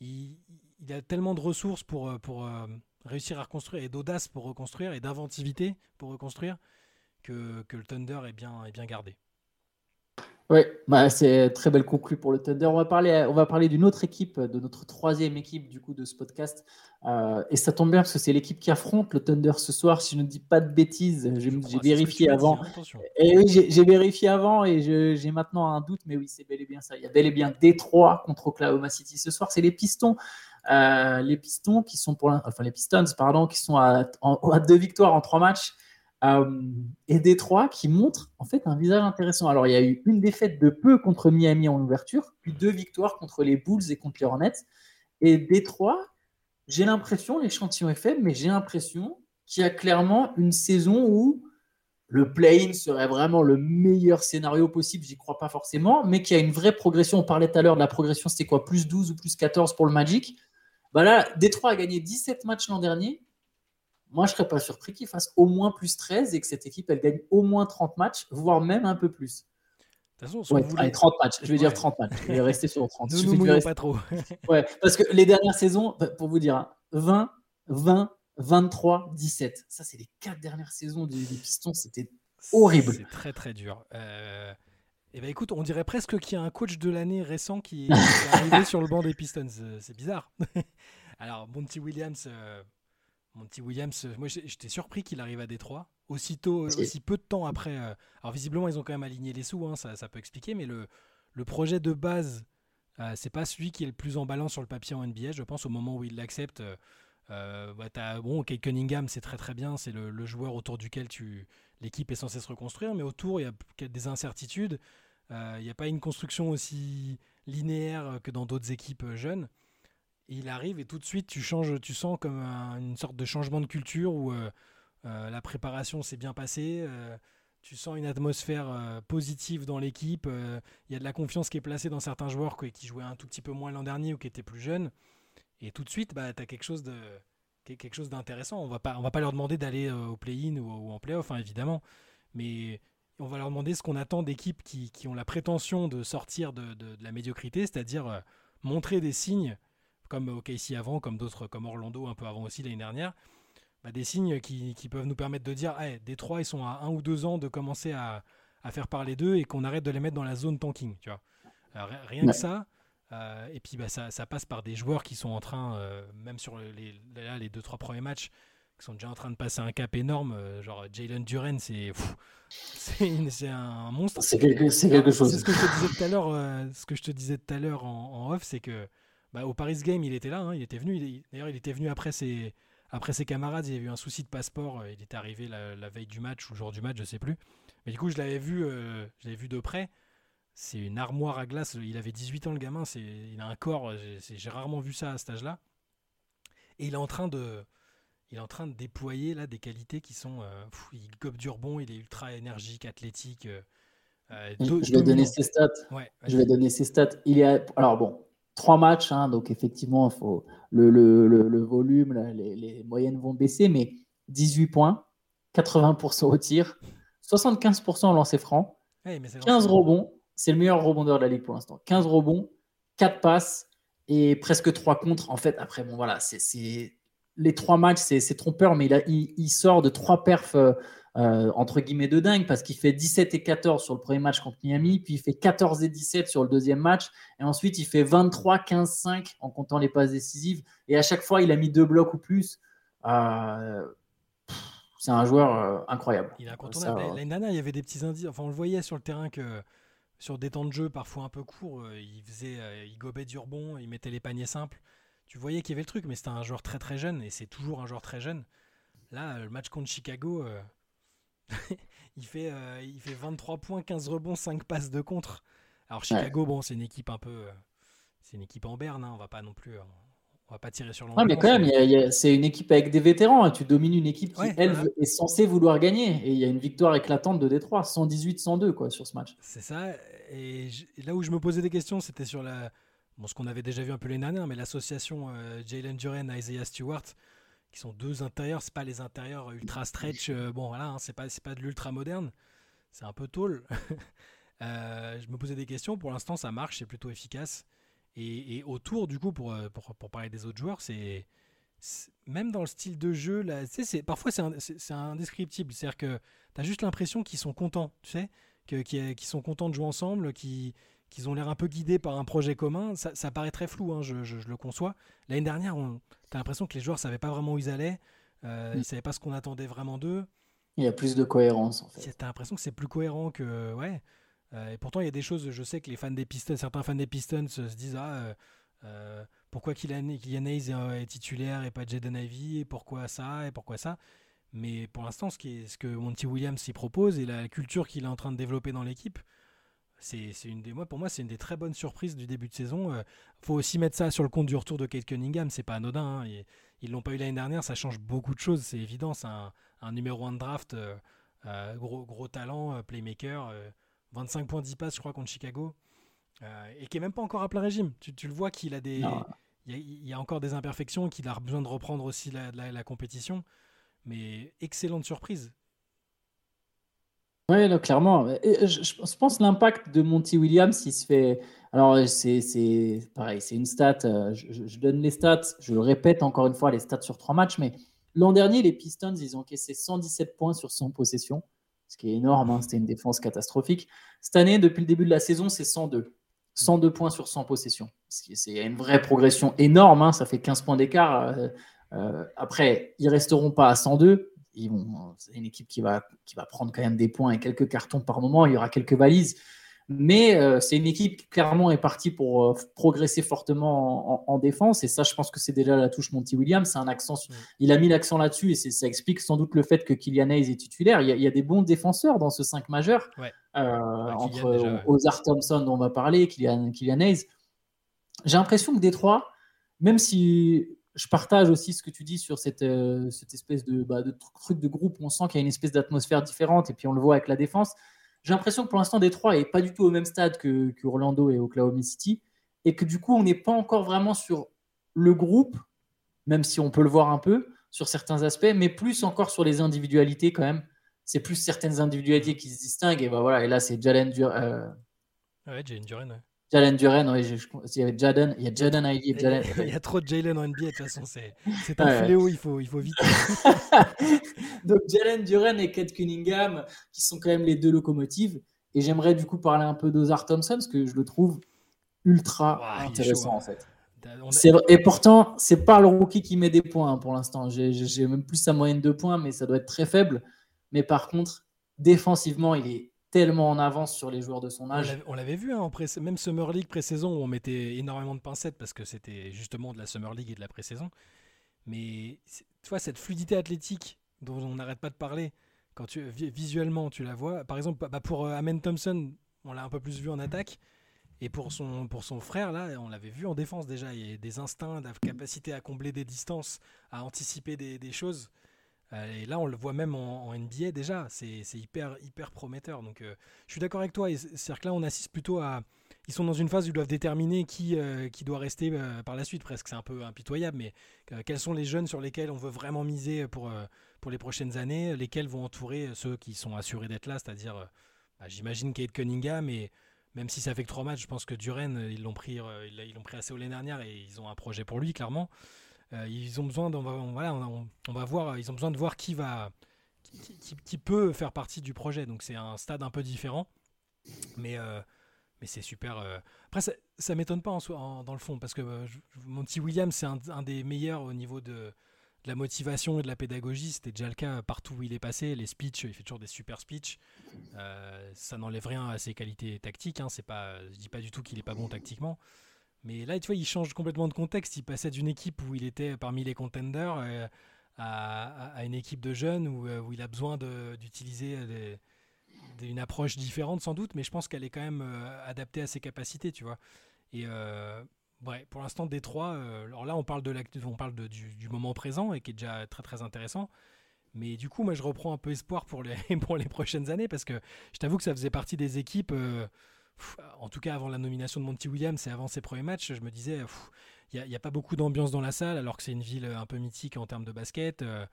il, il a tellement de ressources pour, euh, pour euh, réussir à reconstruire et d'audace pour reconstruire et d'inventivité pour reconstruire que, que le Thunder est bien, est bien gardé. Oui, bah, c'est très belle conclue pour le Thunder. On va parler, on va parler d'une autre équipe, de notre troisième équipe du coup de ce podcast. Euh, et ça tombe bien parce que c'est l'équipe qui affronte le Thunder ce soir. Si je ne dis pas de bêtises, j'ai vérifié avant. Et oui, j'ai vérifié avant et j'ai maintenant un doute, mais oui, c'est bel et bien ça. Il y a bel et bien Détroit contre Oklahoma City ce soir. C'est les Pistons, Euh, les Pistons qui sont pour enfin les Pistons, pardon, qui sont à, en- à deux victoires en trois matchs. Euh, et Détroit qui montre en fait un visage intéressant. Alors il y a eu une défaite de peu contre Miami en ouverture, puis deux victoires contre les Bulls et contre les Hornets. Et Détroit, j'ai l'impression, l'échantillon est faible, mais j'ai l'impression qu'il y a clairement une saison où le play-in serait vraiment le meilleur scénario possible, j'y crois pas forcément, mais qu'il y a une vraie progression. On parlait tout à l'heure de la progression, c'était quoi Plus 12 ou plus 14 pour le Magic. Bah là, Détroit a gagné 17 matchs l'an dernier. Moi, je serais pas surpris qu'il fasse au moins plus 13 et que cette équipe, elle gagne au moins 30 matchs, voire même un peu plus. De toute façon, Ouais, voulait- allez, 30 matchs, je vais Ouais. dire 30 matchs. Je vais rester sur 30. ne Il nous mouillons rester- pas trop. Ouais, parce que les dernières saisons, bah, pour vous dire, hein, 20, 20, 23, 17. Ça, c'est les quatre dernières saisons des Pistons. C'était Horrible. C'est très très dur. Euh, et ben écoute, on dirait presque qu'il y a un coach de l'année récent qui est, qui est arrivé sur le banc des Pistons. Euh, C'est bizarre. Alors, Monty Williams, euh, Monty Williams, euh, moi j'étais surpris qu'il arrive à Détroit aussitôt, euh, Si. aussi peu de temps après. euh, alors visiblement, ils ont quand même aligné les sous, hein, ça, ça peut expliquer, mais le, le projet de base, euh, c'est pas celui qui est le plus emballant sur le papier en NBA. Je pense au moment où il l'accepte. euh, bah, t'as- bon, Kate Cunningham, c'est très très bien, c'est le, le joueur autour duquel tu l'équipe est censée se reconstruire, mais autour il y a des incertitudes. Euh, Il n'y a pas une construction aussi linéaire que dans d'autres équipes euh, il arrive et tout de suite, tu changes, tu sens comme une sorte de changement de culture où euh, euh, la préparation s'est bien passée. Euh, tu sens une atmosphère positive dans l'équipe. Il y a de la confiance qui est placée dans certains joueurs qui jouaient un tout petit peu moins l'an dernier ou qui étaient plus jeunes. Et tout de suite, bah, tu as quelque chose de quelque chose d'intéressant. On va pas on va pas leur demander d'aller au play-in ou, en play-off, hein, évidemment, mais on va leur demander ce qu'on attend d'équipes qui, qui, ont la prétention de sortir de, de la médiocrité, c'est-à-dire montrer des signes comme OKC avant, comme d'autres, comme Orlando un peu avant aussi l'année dernière, bah, des signes qui, peuvent nous permettre de dire, hey, Détroit, ils sont à un ou deux ans de commencer à, faire parler d'eux et qu'on arrête de les mettre dans la zone tanking, tu vois. rien que ça. Euh, et puis bah, ça, passe par des joueurs qui sont en train, euh, même sur les, les deux trois premiers matchs, qui sont déjà en train de passer un cap énorme. Euh, genre Jalen Duren, c'est c'est un monstre. C'est quelque, quelque, chose. C'est ce que je te disais tout à l'heure. ce que je te disais tout à l'heure en, off, c'est que bah, au Paris Game, il était là, hein, il était venu. D'ailleurs, il était venu après ses, après ses camarades. Il y avait eu un souci de passeport. Euh, il était arrivé la, veille du match ou le jour du match, je sais plus. Mais du coup, je l'avais vu, euh, vu de près. C'est une armoire à glace. Il avait 18 ans, le gamin. C'est, il a un corps. J'ai rarement vu ça à cet âge-là. Et il est en train de, il est en train de déployer là des qualités qui sont. Euh, il gobe du rebond. Il est ultra énergique, athlétique. je vais donner ses stats. je vais donner ses stats. Il est alors bon, trois matchs, hein, donc effectivement, faut, le, le, le, volume, les, les, moyennes vont baisser, mais 18 points, 80% au tir, 75% au lancer franc, 15 rebonds, c'est le meilleur rebondeur de la ligue pour l'instant. 15 rebonds, 4 passes et presque 3 contre. En fait, après, bon, voilà, c'est les trois matchs, c'est trompeur, mais il, il, sort de trois perfs euh, entre guillemets de dingue parce qu'il fait 17 et 14 sur le premier match contre Miami, puis il fait 14 et 17 sur le deuxième match, et ensuite il fait 23, 15, 5 en comptant les passes décisives, et à chaque fois il a mis deux blocs ou plus. Euh, c'est un joueur euh, incroyable. Il est incontournable. L'année dernière, il y avait des petits indices, enfin on le voyait sur le terrain que sur des temps de jeu parfois un peu courts, il faisait, il gobait du rebond, il mettait les paniers simples. Tu voyais qu'il y avait le truc, mais c'était un joueur très très jeune et c'est toujours un joueur très jeune. Là, le match contre Chicago, il, fait, euh, il fait 23 points, 15 rebonds, 5 passes de contre. Alors Chicago, bon, c'est une équipe un peu. Euh, c'est une équipe en berne, hein, on va pas non plus. Euh, on va pas tirer sur l'ambiance. Ouais, mais quand même, c'est une équipe avec des vétérans. Hein. Tu domines une équipe qui, elle, est censée vouloir gagner. Et il y a une victoire éclatante de Détroit, 118-102 quoi, sur ce match. C'est ça. Et, là où je me posais des questions, c'était sur la, bon, ce qu'on avait déjà vu un peu les dernières, mais l'association Jalen Duren, Isaiah Stewart qui sont deux intérieurs, c'est pas les intérieurs ultra stretch, euh, bon voilà, hein, c'est pas pas de l'ultra moderne, c'est un peu tall. Euh, je me posais des questions, pour l'instant ça marche, c'est plutôt efficace. Et, autour du coup pour, euh, pour, pour, parler des autres joueurs, c'est même dans le style de jeu là, parfois c'est indescriptible, c'est-à-dire que tu as juste l'impression qu'ils sont contents, tu sais, qu'ils qui sont contents de jouer ensemble, qui qu'ils ont l'air un peu guidés par un projet commun, ça, paraît très flou, hein, je, le conçois. L'année dernière, tu as l'impression que les joueurs ne savaient pas vraiment où ils allaient, euh, mm. ils ne savaient pas ce qu'on attendait vraiment d'eux. Il y a plus de cohérence en fait. Tu as l'impression que c'est plus cohérent que. Ouais. Euh, et pourtant, il y a des choses, je sais que les fans des Pistons, certains fans des Pistons se disent Ah, euh, pourquoi Kylian, Kylian est, titulaire et pas Jaden Ivy, et pourquoi ça, et pourquoi ça? Mais pour l'instant, ce, ce que Monty Williams s'y propose et la culture qu'il est en train de développer dans l'équipe, c'est une des, moi, pour moi, c'est une des très bonnes surprises du début de saison. Il euh, faut aussi mettre ça sur le compte du retour de Kate Cunningham. C'est pas anodin. Hein. Ils l'ont pas eu l'année dernière. Ça change beaucoup de choses. C'est évident. C'est un, numéro 1 de draft. Euh, euh, gros, gros talent, playmaker. 25 points 10 passes, je crois, contre Chicago. et qui est même pas encore à plein régime. Tu, le vois qu'il a des. Il y, a, encore des imperfections, qu'il a besoin de reprendre aussi la, la compétition. Mais excellente surprise. Oui, clairement. je, pense l'impact de Monty Williams, il se fait. Alors, c'est pareil, c'est une stat. Euh, je, donne les stats, je le répète encore une fois, les stats sur trois matchs. Mais l'an dernier, les Pistons, ils ont encaissé 117 points sur 100 possessions, ce qui est énorme. Hein, c'était une défense catastrophique. Cette année, depuis le début de la saison, c'est 102. 102 points sur 100 possessions. C'est une vraie progression énorme. Hein, ça fait 15 points d'écart. Euh, euh, après, ils resteront pas à 102 c'est une équipe qui va, qui va prendre quand même des points et quelques cartons par moment. Il y aura quelques valises. Mais euh, c'est une équipe qui clairement est partie pour euh, progresser fortement en, défense. Et ça, je pense que c'est déjà la touche Monty Williams. C'est un accent, Il a mis l'accent là-dessus et ça explique sans doute le fait que Kylian Hayes est titulaire. Il y, a, des bons défenseurs dans ce 5 majeur. Euh, entre Ozar Thompson dont on va parler, Kylian, Kylian Hayes. J'ai l'impression que Détroit, même si je partage aussi ce que tu dis sur cette, euh, espèce de, bah, de truc de groupe on sent qu'il y a une espèce d'atmosphère différente et puis on le voit avec la défense. J'ai l'impression que pour l'instant, Détroit n'est pas du tout au même stade que, Orlando et Oklahoma City et que du coup, on n'est pas encore vraiment sur le groupe, même si on peut le voir un peu sur certains aspects, mais plus encore sur les individualités quand même. C'est plus certaines individualités qui se distinguent et, bah, voilà, et là, c'est Jalen Dur. Euh... Ouais, Jalen Duren, ouais. Jalen Duren, oui, il y a Jaden, il y a Jaden. Jalen... il y a trop de Jalen en NBA, de toute façon, c'est un ouais, fléau, il faut, il faut vite. Donc Jalen Duren et Kate Cunningham, qui sont quand même les deux locomotives. Et j'aimerais du coup parler un peu d'Ozar Thompson, parce que je le trouve ultra wow, intéressant chaud, en fait. Et pourtant, c'est pas le rookie qui met des points hein, pour l'instant. J'ai même plus sa moyenne de points, mais ça doit être très faible. Mais par contre, défensivement, il est tellement en avance sur les joueurs de son âge. On l'avait vu, hein, en même Summer League pré-saison, où on mettait énormément de pincettes parce que c'était justement de la Summer League et de la pré-saison. Mais tu vois, cette fluidité athlétique dont on n'arrête pas de parler, quand tu, visuellement tu la vois, par exemple, bah pour euh, Amen Thompson, on l'a un peu plus vu en attaque. Et pour son, pour son frère, là, on l'avait vu en défense déjà. Il y a des instincts, la capacité à combler des distances, à anticiper des, des choses. Euh, et là, on le voit même en, NBA déjà, c'est hyper, prometteur. Donc, euh, je suis d'accord avec toi. C'est-à-dire que là, on assiste plutôt à. Ils sont dans une phase où ils doivent déterminer qui, euh, doit rester par la suite, presque. C'est un peu impitoyable, mais quels sont les jeunes sur lesquels on veut vraiment miser pour, les prochaaines années? Lesquels vont entourer ceux qui sont assurés d'être là? C'est-à-dire, bah, j'imagine Kate Cunningham, et même si ça fait que trois matchs, je pense que Duren, ils l'ont pris, ils l'ont pris assez haut l'année dernière et ils ont un projet pour lui, clairement. Euh, ils ont besoin, on voilà, on, va voir, ils ont besoin de voir qui va, qui, peut faire partie du projet. Donc c'est un stade un peu différent, mais euh, mais c'est super. Euh... Après, ça, ça m'étonne pas en, en, dans le fond, parce que euh, Monty Williams, c'est un, des meilleurs au niveau de, la motivation et de la pédagogie. C'était déjà le cas partout où il est passé. Les speeches, il fait toujours des super speeches. Ça n'enlève rien à ses qualités tactiques. Hein. C'est pas, je dis pas du tout qu'il est pas bon tactiquement. Mais là, tu vois, il change complètement de contexte. Il passait d'une équipe où il était parmi les contenders euh, à, à, une équipe de jeunes où, euh, où il a besoin d'utiliser une approche différente sans doute, mais je pense qu'elle est quand même euh, adaptée à ses capacités, tu vois. Et euh, pour l'instant, Détroit, alors là, on parle, de on parle du, du, moment présent et qui est déjà très très intéressant. Mais du coup, moi, je reprends un peu espoir pour les, pour les prochaines années parce que je t'avoue que ça faisait partie des équipes en tout cas avant la nomination de Monty Williams et avant ses premiers matchs, je me disais, il n'y a, pas beaucoup d'ambiance dans la salle, alors que c'est une ville un peu mythique en termes de basket. Euh,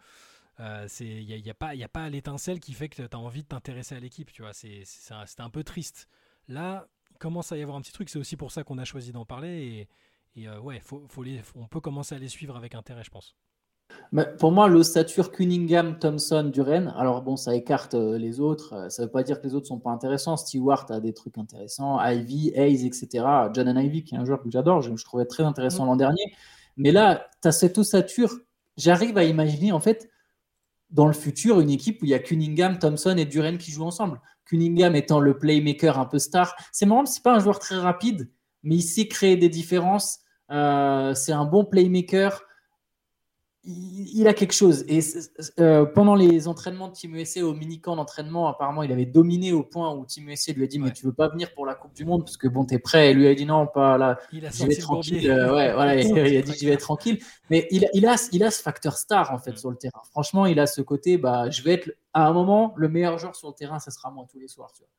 euh, il n'y a, y a, pas, l'étincelle qui fait que tu as envie de t'intéresser à l'équipe. tu vois C'était un, un, peu triste. Là, il commence à y avoir un petit truc. C'est aussi pour ça qu'on a choisi d'en parler. Et, euh, ouais, faut, on peut commencer à les suivre avec intérêt, je pense. Mais pour moi, l'ossature Cunningham, Thompson, Duren, alors bon, ça écarte euh, les autres. Ça ne veut pas dire que les autres sont pas intéressants. Stewart a des trucs intéressants, Ivy, Hayes, etc. John Ivy, qui est un joueur que j'adore, je, je, trouvais très intéressant mmh. l'an dernier. Mais là, tu as cette ossature. J'arrive à imaginer, en fait, dans le futur, une équipe où il y a Cunningham, Thompson et Duren qui jouent ensemble. Cunningham étant le playmaker un peu star. C'est marrant, c'est pas un joueur très rapide, mais il sait créer des différences. Euh, c'est un bon playmaker il, a quelque chose. Et euh, pendant les entraînements de Team USA au mini-camp d'entraînement, apparemment, il avait dominé au point où Team USA lui a dit ouais. Mais tu veux pas venir pour la Coupe du Monde? Parce que bon, t'es prêt. Et lui a dit Non, pas là. Il a vais tranquille. Euh, ouais, voilà, il, il, a dit Je vais tranquille. Mais il, il, a, il a ce facteur star en fait mm. sur le terrain. Franchement, il a ce côté bah, Je vais être à un moment le meilleur joueur sur le terrain, ce sera moi tous les soirs. Tu vois.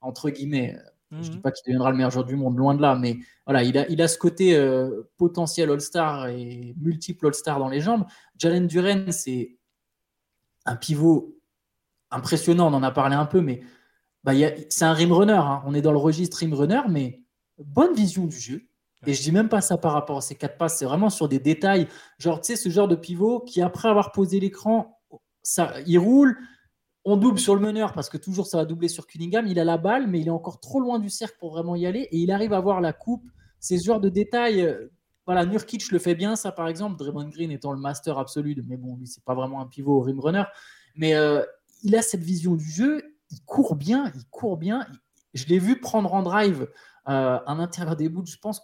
Entre guillemets. Je ne dis pas qu'il deviendra le meilleur joueur du monde, loin de là, mais voilà, il a, il a ce côté euh, potentiel All-Star et multiple All-Star dans les jambes. Jalen Duren, c'est un pivot impressionnant, on en a parlé un peu, mais bah, c'est un rim runner. Hein. On est dans le registre rim runner, mais bonne vision du jeu. Et je dis même pas ça par rapport à ces quatre passes, c'est vraiment sur des détails. Genre, tu sais, ce genre de pivot qui, après avoir posé l'écran, ça, il roule, on double sur le meneur parce que toujours ça va doubler sur Cunningham. Il a la balle, mais il est encore trop loin du cercle pour vraiment y aller. Et il arrive à voir la coupe. Ces genres de détails. Euh, voilà, Nurkic le fait bien, ça par exemple. Draymond Green étant le master absolu, de, mais bon, lui, c'est pas vraiment un pivot rim runner. Mais euh, il a cette vision du jeu. Il court bien, il court bien. Je l'ai vu prendre en drive euh, un intérieur des bouts. Je pense,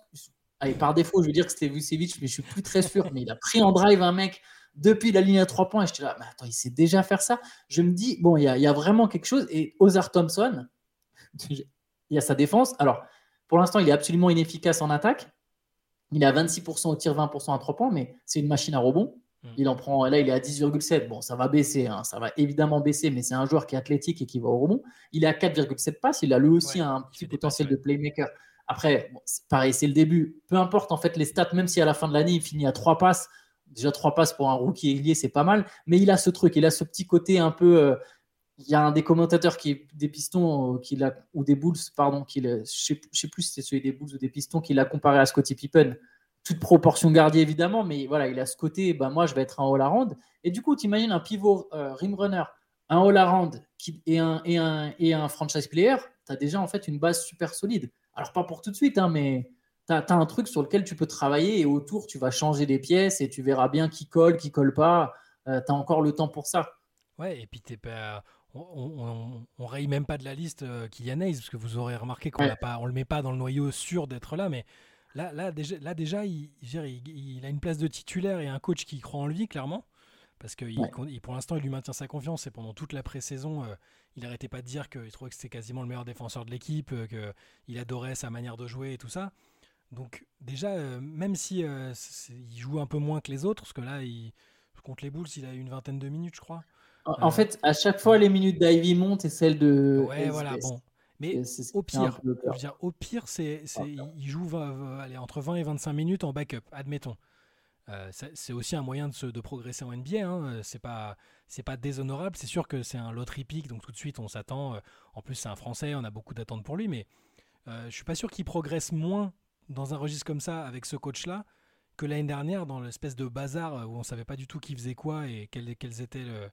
par défaut, je veux dire que c'était Vucevic, mais je suis plus très sûr. mais il a pris en drive un mec depuis la ligne à trois points. Et j'étais là, mais attends, il sait déjà faire ça. Je me dis, bon, il y a, y a, vraiment quelque chose. Et Ozar Thompson, il y a sa défense. Alors, pour l'instant, il est absolument inefficace en attaque. Il est à 26% au tir, 20% à 3 points, mais c'est une machine à rebond. Mm. Il en prend, là, il est à 10,7. Bon, ça va baisser, hein, ça va évidemment baisser, mais c'est un joueur qui est athlétique et qui va au rebond. Il est à 4,7 passes. Il a lui aussi Ouais, un petit potentiel passes, de playmaker. Après, bon, pareil, c'est le début. Peu importe en fait les stats, même si à la fin de l'année il finit à 3 passes, déjà 3 passes pour un rookie ailier, c'est pas mal. Mais il a ce truc, il a ce petit côté un peu. euh, il y a un des commentateurs qui des pistons euh, qui l'a ou des Bulls pardon qui je je sais plus si c'est celui des Bulls ou des pistons qui l'a comparé à Scottie Pippen toute proportion gardée évidemment mais voilà il a ce côté bah moi je vais être un all around et du coup tu imagines un pivot euh, rim runner un all around qui et un un et un franchise player tu as déjà en fait une base super solide alors pas pour tout de suite hein, mais tu as, un truc sur lequel tu peux travailler et autour tu vas changer des pièces et tu verras bien qui colle qui colle pas tu as encore le temps pour ça Ouais, et puis t'es pas. On, on, raye même pas de la liste euh, Kylian Hayes, parce que vous aurez remarqué qu'on Ouais. pas, on le met pas dans le noyau sûr d'être là, mais là, là déjà, là déjà il, il- il a une place de titulaire et un coach qui croit en lui, clairement. Parce que il- Ouais. il- pour l'instant, il lui maintient sa confiance et pendant toute la pré-saison, euh, il arrêtait pas de dire qu'il trouvait que c'était quasiment le meilleur défenseur de l'équipe, euh, qu'il adorait sa manière de jouer et tout ça. Donc déjà, euh, même si euh, il joue un peu moins que les autres, parce que là, il, contre les Bulls, il a une vingtaine de minutes, je crois. En, Euh, en fait, à chaque fois, les minutes d'Ivy montent et celles de. Ouais, voilà, bon. Mais au pire, je veux dire, au pire, c'est, c'est- il joue 20, allez, entre 20 et 25 minutes en backup, admettons. C'est aussi un moyen de, se, de progresser en NBA. Hein. C'est pas, c'est pas déshonorable. C'est sûr que c'est un lottery pick, donc tout de suite on s'attend. en plus, c'est un Français, on a beaucoup d'attentes pour lui, mais je suis pas sûr qu'il progresse moins dans un registre comme ça avec ce coach-là que l'année dernière dans l'espèce de bazar euh, où on savait pas du tout qui faisait quoi et quel, étaient le,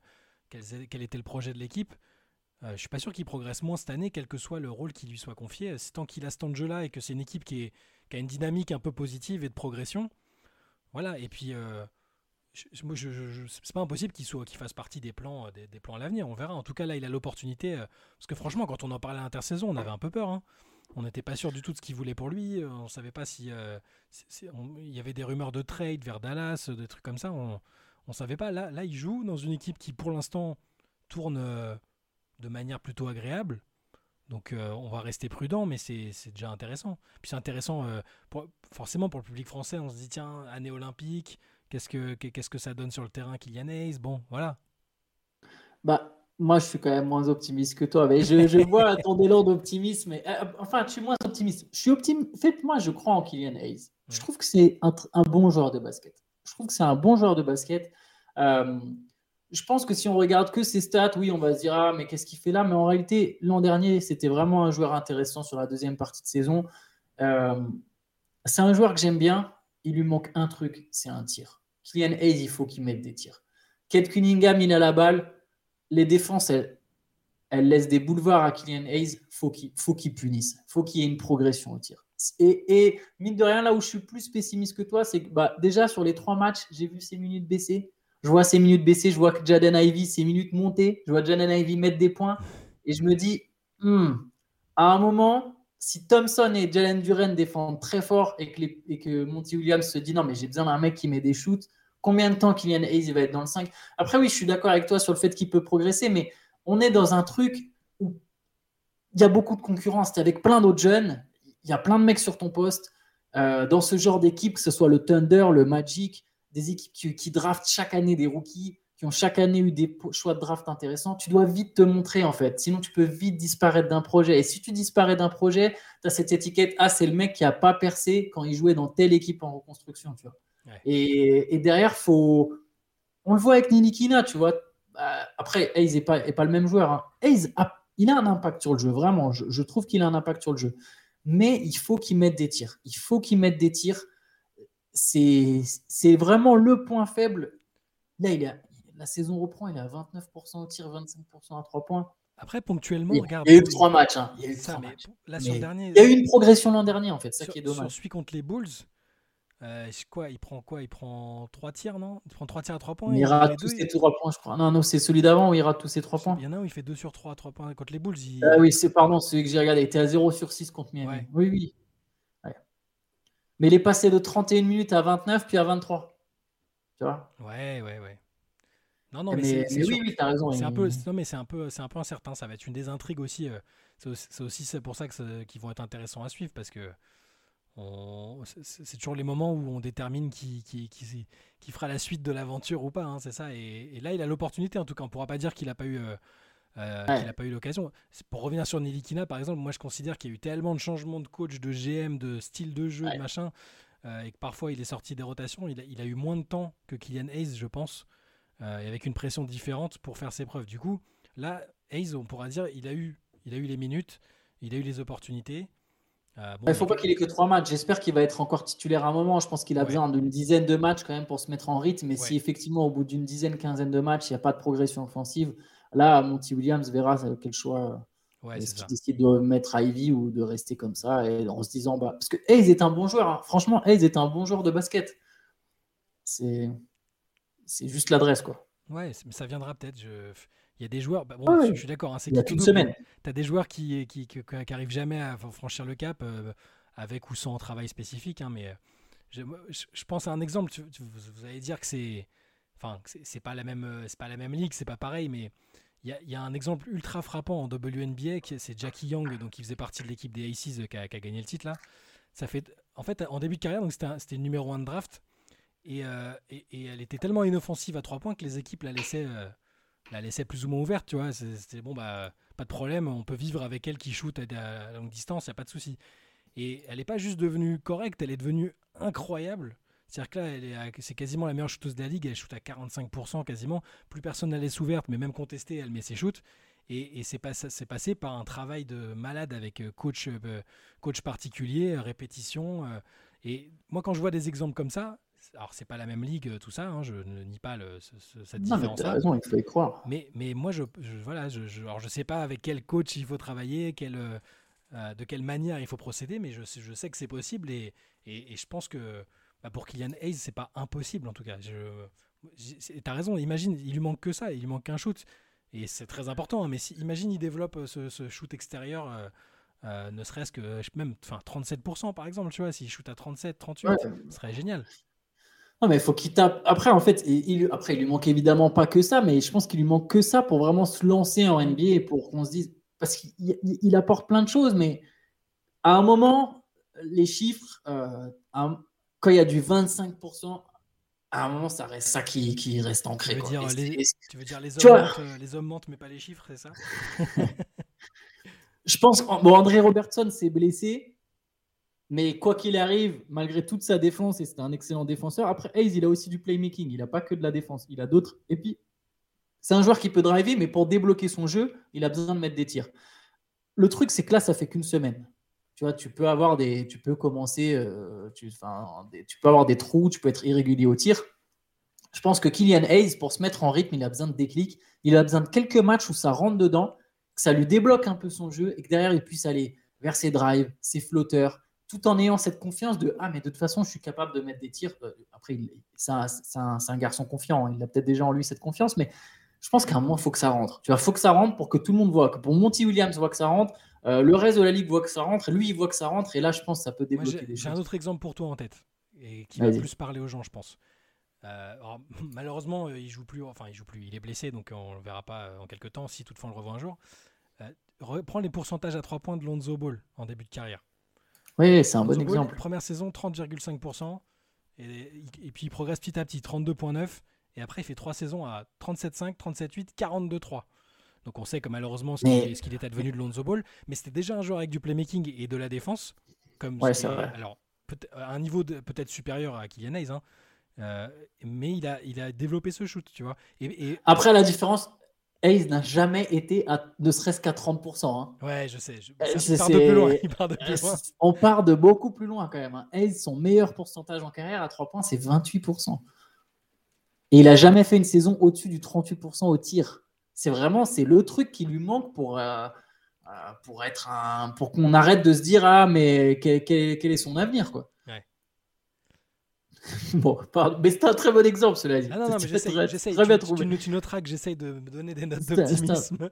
quel était le projet de l'équipe. Euh, je suis pas sûr qu'il progresse moins cette année, quel que soit le rôle qui lui soit confié. C'est tant qu'il a ce temps de jeu-là et que c'est une équipe qui, a une dynamique un peu positive et de progression. Voilà. Et puis, euh, je, c'est pas impossible qu'il soit, fasse partie des plans, euh, des, plans à l'avenir. On verra. En tout cas, là, il a l'opportunité. euh, parce que franchement, quand on en parlait à l'intersaison, on avait un peu peur. hein. On n'était pas sûr du tout de ce qu'il voulait pour lui. euh, On savait pas si, euh, il y avait des rumeurs de trade vers Dallas, euh, des trucs comme ça. On, on savait pas. Là, là, il joue dans une équipe qui, pour l'instant, tourne. de manière plutôt agréable. Donc on va rester prudent, mais c'est déjà intéressant. Puis c'est intéressant, forcément pour le public français, on se dit tiens, année olympique, qu'est-ce que ça donne sur le terrain Kylian Hayes? Bon, voilà. Bah, moi, je suis quand même moins optimiste que toi. Mais je, je vois ton élan d'optimisme. euh, enfin, je suis moins optimiste. Je suis optimiste. En fait, moi, je crois en Kylian Hayes. Je trouve que c'est un bon joueur de basket. Je trouve que c'est un bon joueur de basket. Euh, je pense que si on regarde que ses stats, oui, on va se dire ah mais qu'est-ce qu'il fait là? Mais en réalité, l'an dernier, c'était vraiment un joueur intéressant sur la deuxième partie de saison. Euh, c'est un joueur que j'aime bien. Il lui manque un truc, c'est un tir. Kylian Hayes, il faut qu'il mette des tirs. Kate Cunningham, il a la balle. Les défenses, elles, laissent des boulevards à Kylian Hayes. Faut qu'il faut qu'il punisse. Faut qu'il y ait une progression au tir. Et, et mine de rien, là où je suis plus pessimiste que toi, c'est que bah, déjà sur les trois matchs, j'ai vu ses minutes baisser. Je vois ses minutes baisser, je vois que Jaden Ivy, ses minutes monter, je vois Jaden Ivy mettre des points. Et je me dis, hmm, à un moment, si Thompson et Jalen Duren défendent très fort et que, et que Monty Williams se dit non, mais j'ai besoin d'un mec qui met des shoots, combien de temps Kylian Hayes va être dans le 5 Après, oui, je suis d'accord avec toi sur le fait qu'il peut progresser, mais on est dans un truc où il y a beaucoup de concurrence. Tu avec plein d'autres jeunes, il y a plein de mecs sur ton poste. Euh, dans ce genre d'équipe, que ce soit le Thunder, le Magic, des équipes qui, qui draftent chaque année des rookies, qui ont chaque année eu des choix de draft intéressants, tu dois vite te montrer en fait. Sinon, tu peux vite disparaître d'un projet. Et si tu disparais d'un projet, tu as cette étiquette Ah, c'est le mec qui n'a pas percé quand il jouait dans telle équipe en reconstruction. Tu vois. Ouais. Et, et derrière, faut... on le voit avec Nilikina, tu vois. Bah, après, Hayes n'est pas, est pas le même joueur. hein. Hayes, a- il a un impact sur le jeu, vraiment. Je, je trouve qu'il a un impact sur le jeu. Mais il faut qu'il mette des tirs. Il faut qu'il mette des tirs. C'est vraiment le point faible. Là, il à- la saison reprend, il est à 29% au tir, 25% à 3 points. Après ponctuellement, Il, regarde. il y a eu trois matchs. hein. Il y a eu Ça, trois matchs. là sur dernier, Il y a eu une progression l'an dernier, en fait. Ça sur, qui est sur dommage. celui contre les Bulls. Euh, quoi, il prend quoi? Il prend 3 tirs, non? Il prend 3 tirs à 3 points. Il deux, tous ses 3 points, je crois. Non, non, c'est celui d'avant où il rate tous ses 3 points. Il y en a un où il fait 2 sur 3 à 3 points contre les Bulls. il- Ah oui, c'est pardon, celui que j'ai regardé. Il était à 0 sur 6 contre Miami. Ouais. Oui, oui. Ouais. Mais il est passé de 31 minutes à 29 puis à 23. Tu vois? Ouais, ouais, ouais. Non, non, mais, mais, c'est- oui, oui, t'as raison. C'est un peu, non mais c'est un peu, c'est un peu incertain. Ça va être une des intrigues aussi. euh, C'est aussi, c'est aussi c'est pour ça que qu'ils vont être intéressants à suivre parce que c'est- toujours les moments où on détermine qui, qui, qui, qui fera la suite de l'aventure ou pas, hein, c'est ça. Et, et là, il a l'opportunité, en tout cas, on pourra pas dire qu'il n'a pas eu, euh, euh, Ouais. qu'il a pas eu l'occasion. Pour revenir sur Nilikina, par exemple, moi je considère qu'il y a eu tellement de changements de coach, de GM, de style de jeu, Ouais. de machin, euh, et que parfois il est sorti des rotations. Il a, il a eu moins de temps que Kylian Hayes, je pense, euh, et avec une pression différente pour faire ses preuves. Du coup, là, Hayes, on pourra dire, il a eu, il a eu les minutes, il a eu les opportunités. Euh, bon, Il ne faut pas qu'il ait que trois matchs. J'espère qu'il va être encore titulaire à un moment. Je pense qu'il a Ouais. besoin d'une dizaine de matchs quand même pour se mettre en rythme. Mais si effectivement, au bout d'une dizaine, quinzaine de matchs, il n'y a pas de progression offensive, là, Monty Williams verra euh, quel choix. Ouais, Est-ce c'est qu'il décide de mettre Ivy ou de rester comme ça et en se disant bah parce que Hayes est un bon joueur hein. franchement Hayes est un bon joueur de basket c'est c'est juste l'adresse quoi Ouais, mais ça viendra peut-être. Je... Il y a des joueurs, bah, bon, je suis d'accord, hein, c'est il y a qui semaine Tu as des joueurs qui, qui, qui, qui arrivent jamais à franchir le cap euh, avec ou sans travail spécifique, hein, mais euh, je, je- pense à un exemple. tu- tu- vous, allez dire que c'est, enfin, c'est pas la même, euh, c'est pas la même ligue, c'est pas pareil, mais il y y a un exemple ultra frappant en WNBA, c'est Jackie Young, donc qui faisait partie de l'équipe des Aces qui a, qui a gagné le titre là. Ça fait, en fait, en début de carrière, donc c'était numéro 1 de draft. Et, euh, et, et elle était tellement inoffensive à trois points que les équipes la laissaient, euh, la laissaient plus ou moins ouverte, tu vois. C'était bon, bah, pas de problème, on peut vivre avec elle qui shoot à, longue distance, il n'y a pas de souci. Et elle n'est pas juste devenue correcte, elle est devenue incroyable. C'est-à-dire que là, elle est c'est quasiment la meilleure shooteuse de la ligue, elle shoot à 45% quasiment. Plus personne n'a laisse ouverte, mais même contestée, elle met ses shoots. Et, c'est passé par un travail de malade avec euh, coach, euh, coach particulier, euh, répétition. et moi, quand je vois des exemples comme ça, alors c'est pas la même ligue, euh, tout ça, hein, je ne nie pas le- ce- ce- cette non mais différence. t'as raison il faut y croire Mais, mais moi, je, je- voilà, je, je, alors je sais pas avec quel coach il faut travailler, quel, euh, euh, de quelle manière il faut procéder, mais je, sais- je sais que c'est possible et, et, et je pense que bah, pour Kylian Hayes, c'est pas impossible en tout cas. Tu as raison, imagine, il lui manque que ça, il lui manque qu'un shoot. Et c'est très important, hein, mais si, imagine, il développe ce, ce shoot extérieur, euh, euh, ne serait-ce que même enfin, 37% par exemple, tu vois, s'il shoot à 37, 38, Ouais. ce serait génial. Non mais il faut qu'il tape. Après en fait il, après il lui manque évidemment pas que ça mais je pense qu'il lui manque que ça pour vraiment se lancer en NBA et pour qu'on se dise parce qu'il il- il apporte plein de choses mais à un moment les chiffres euh, quand il y a du 25% à un moment ça reste ça qui, qui reste Tu ancré veux, quoi. dire, les, tu veux dire les Tu hommes, vois- mentent, les hommes mentent, mais pas les chiffres, c'est ça? Je pense bon, André Robertson s'est blessé, mais quoi qu'il arrive, malgré toute sa défense, et c'était un excellent défenseur, après Hayes, il a aussi du playmaking, il n'a pas que de la défense, il a d'autres. Et puis, c'est un joueur qui peut driver, mais pour débloquer son jeu, il a besoin de mettre des tirs. Le truc, c'est que là, ça fait qu'une semaine. Tu vois, tu peux avoir des, tu peux commencer, euh, tu, tu peux avoir des trous, tu peux être irrégulier au tir. Je pense que Kylian Hayes, pour se mettre en rythme, il a besoin de déclic. Il a besoin de quelques matchs où ça rentre dedans, que ça lui débloque un peu son jeu et que derrière, il puisse aller vers ses drives, ses flotteurs, tout en ayant cette confiance de Ah, mais de toute façon, je suis capable de mettre des tirs. Euh, Après, c'est un, un- un garçon confiant. hein. Il a peut-être déjà en lui cette confiance, mais je pense qu'à un moment, il faut que ça rentre. Tu vois, faut que ça rentre pour que tout le monde voit, que pour Monty Williams voit que ça rentre, euh, le reste de la ligue voit que ça rentre, lui, il voit que ça rentre, et là, je pense que ça peut débloquer des j'ai un choses. autre exemple pour toi en tête et qui va plus parler aux gens, je pense. Euh, alors, malheureusement, il joue plus. Enfin, il joue plus. Il est blessé, donc on le verra pas en quelques temps. Si toutefois on le revoit un jour. Euh, reprends les pourcentages à 3 points de Lonzo Ball en début de carrière. Oui, c'est un bon exemple. Première saison, 30,5%. Et, et puis il progresse petit à petit, 32,9%. Et après, il fait 3 saisons à 37,5%, 37,8%, 42,3. Donc on sait que malheureusement ce qu'il qu'il est advenu de Lonzo Ball. Mais c'était déjà un joueur avec du playmaking et de la défense. Comme Ouais, ce c'est vrai. Alors, à un niveau peut-être supérieur à Kylian Hayes. hein. Euh, mais il a, il a développé ce shoot, tu vois. Et, et- Après, la différence, Hayes n'a jamais été à ne serait-ce qu'à 30%. hein. ouais, je sais. je- Euh, ça, il part de plus loin. c'est- Il part de plus loin. On part de beaucoup plus loin quand même. hein. Hayes, son meilleur pourcentage en carrière à 3 points, c'est 28%. Et il n'a jamais fait une saison au-dessus du 38% au tir. C'est vraiment c'est le truc qui lui manque pour, euh, euh, pour, être un, pour qu'on arrête de se dire Ah, mais quel, quel- quel est son avenir quoi. Bon, pardon. mais c'est un très bon exemple, cela dit. Ah non, non, mais j'essaye. Tu, tu- noteras que j'essaye de me donner des notes d'optimisme.